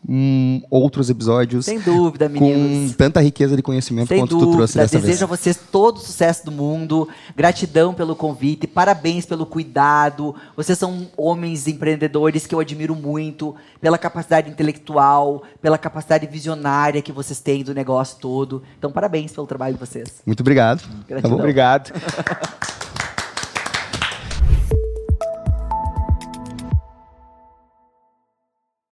hum, outros episódios.
Sem dúvida, meninos.
Com tanta riqueza de conhecimento Sem quanto dúvida. tu trouxe dessa
Desejo vez. Desejo a vocês todo o sucesso do mundo. Gratidão pelo convite. Parabéns pelo cuidado. Vocês são homens empreendedores que eu admiro muito pela capacidade intelectual, pela capacidade visionária que vocês têm do negócio todo. Então, parabéns pelo trabalho de vocês.
Muito obrigado.
Gratidão. Tá obrigado.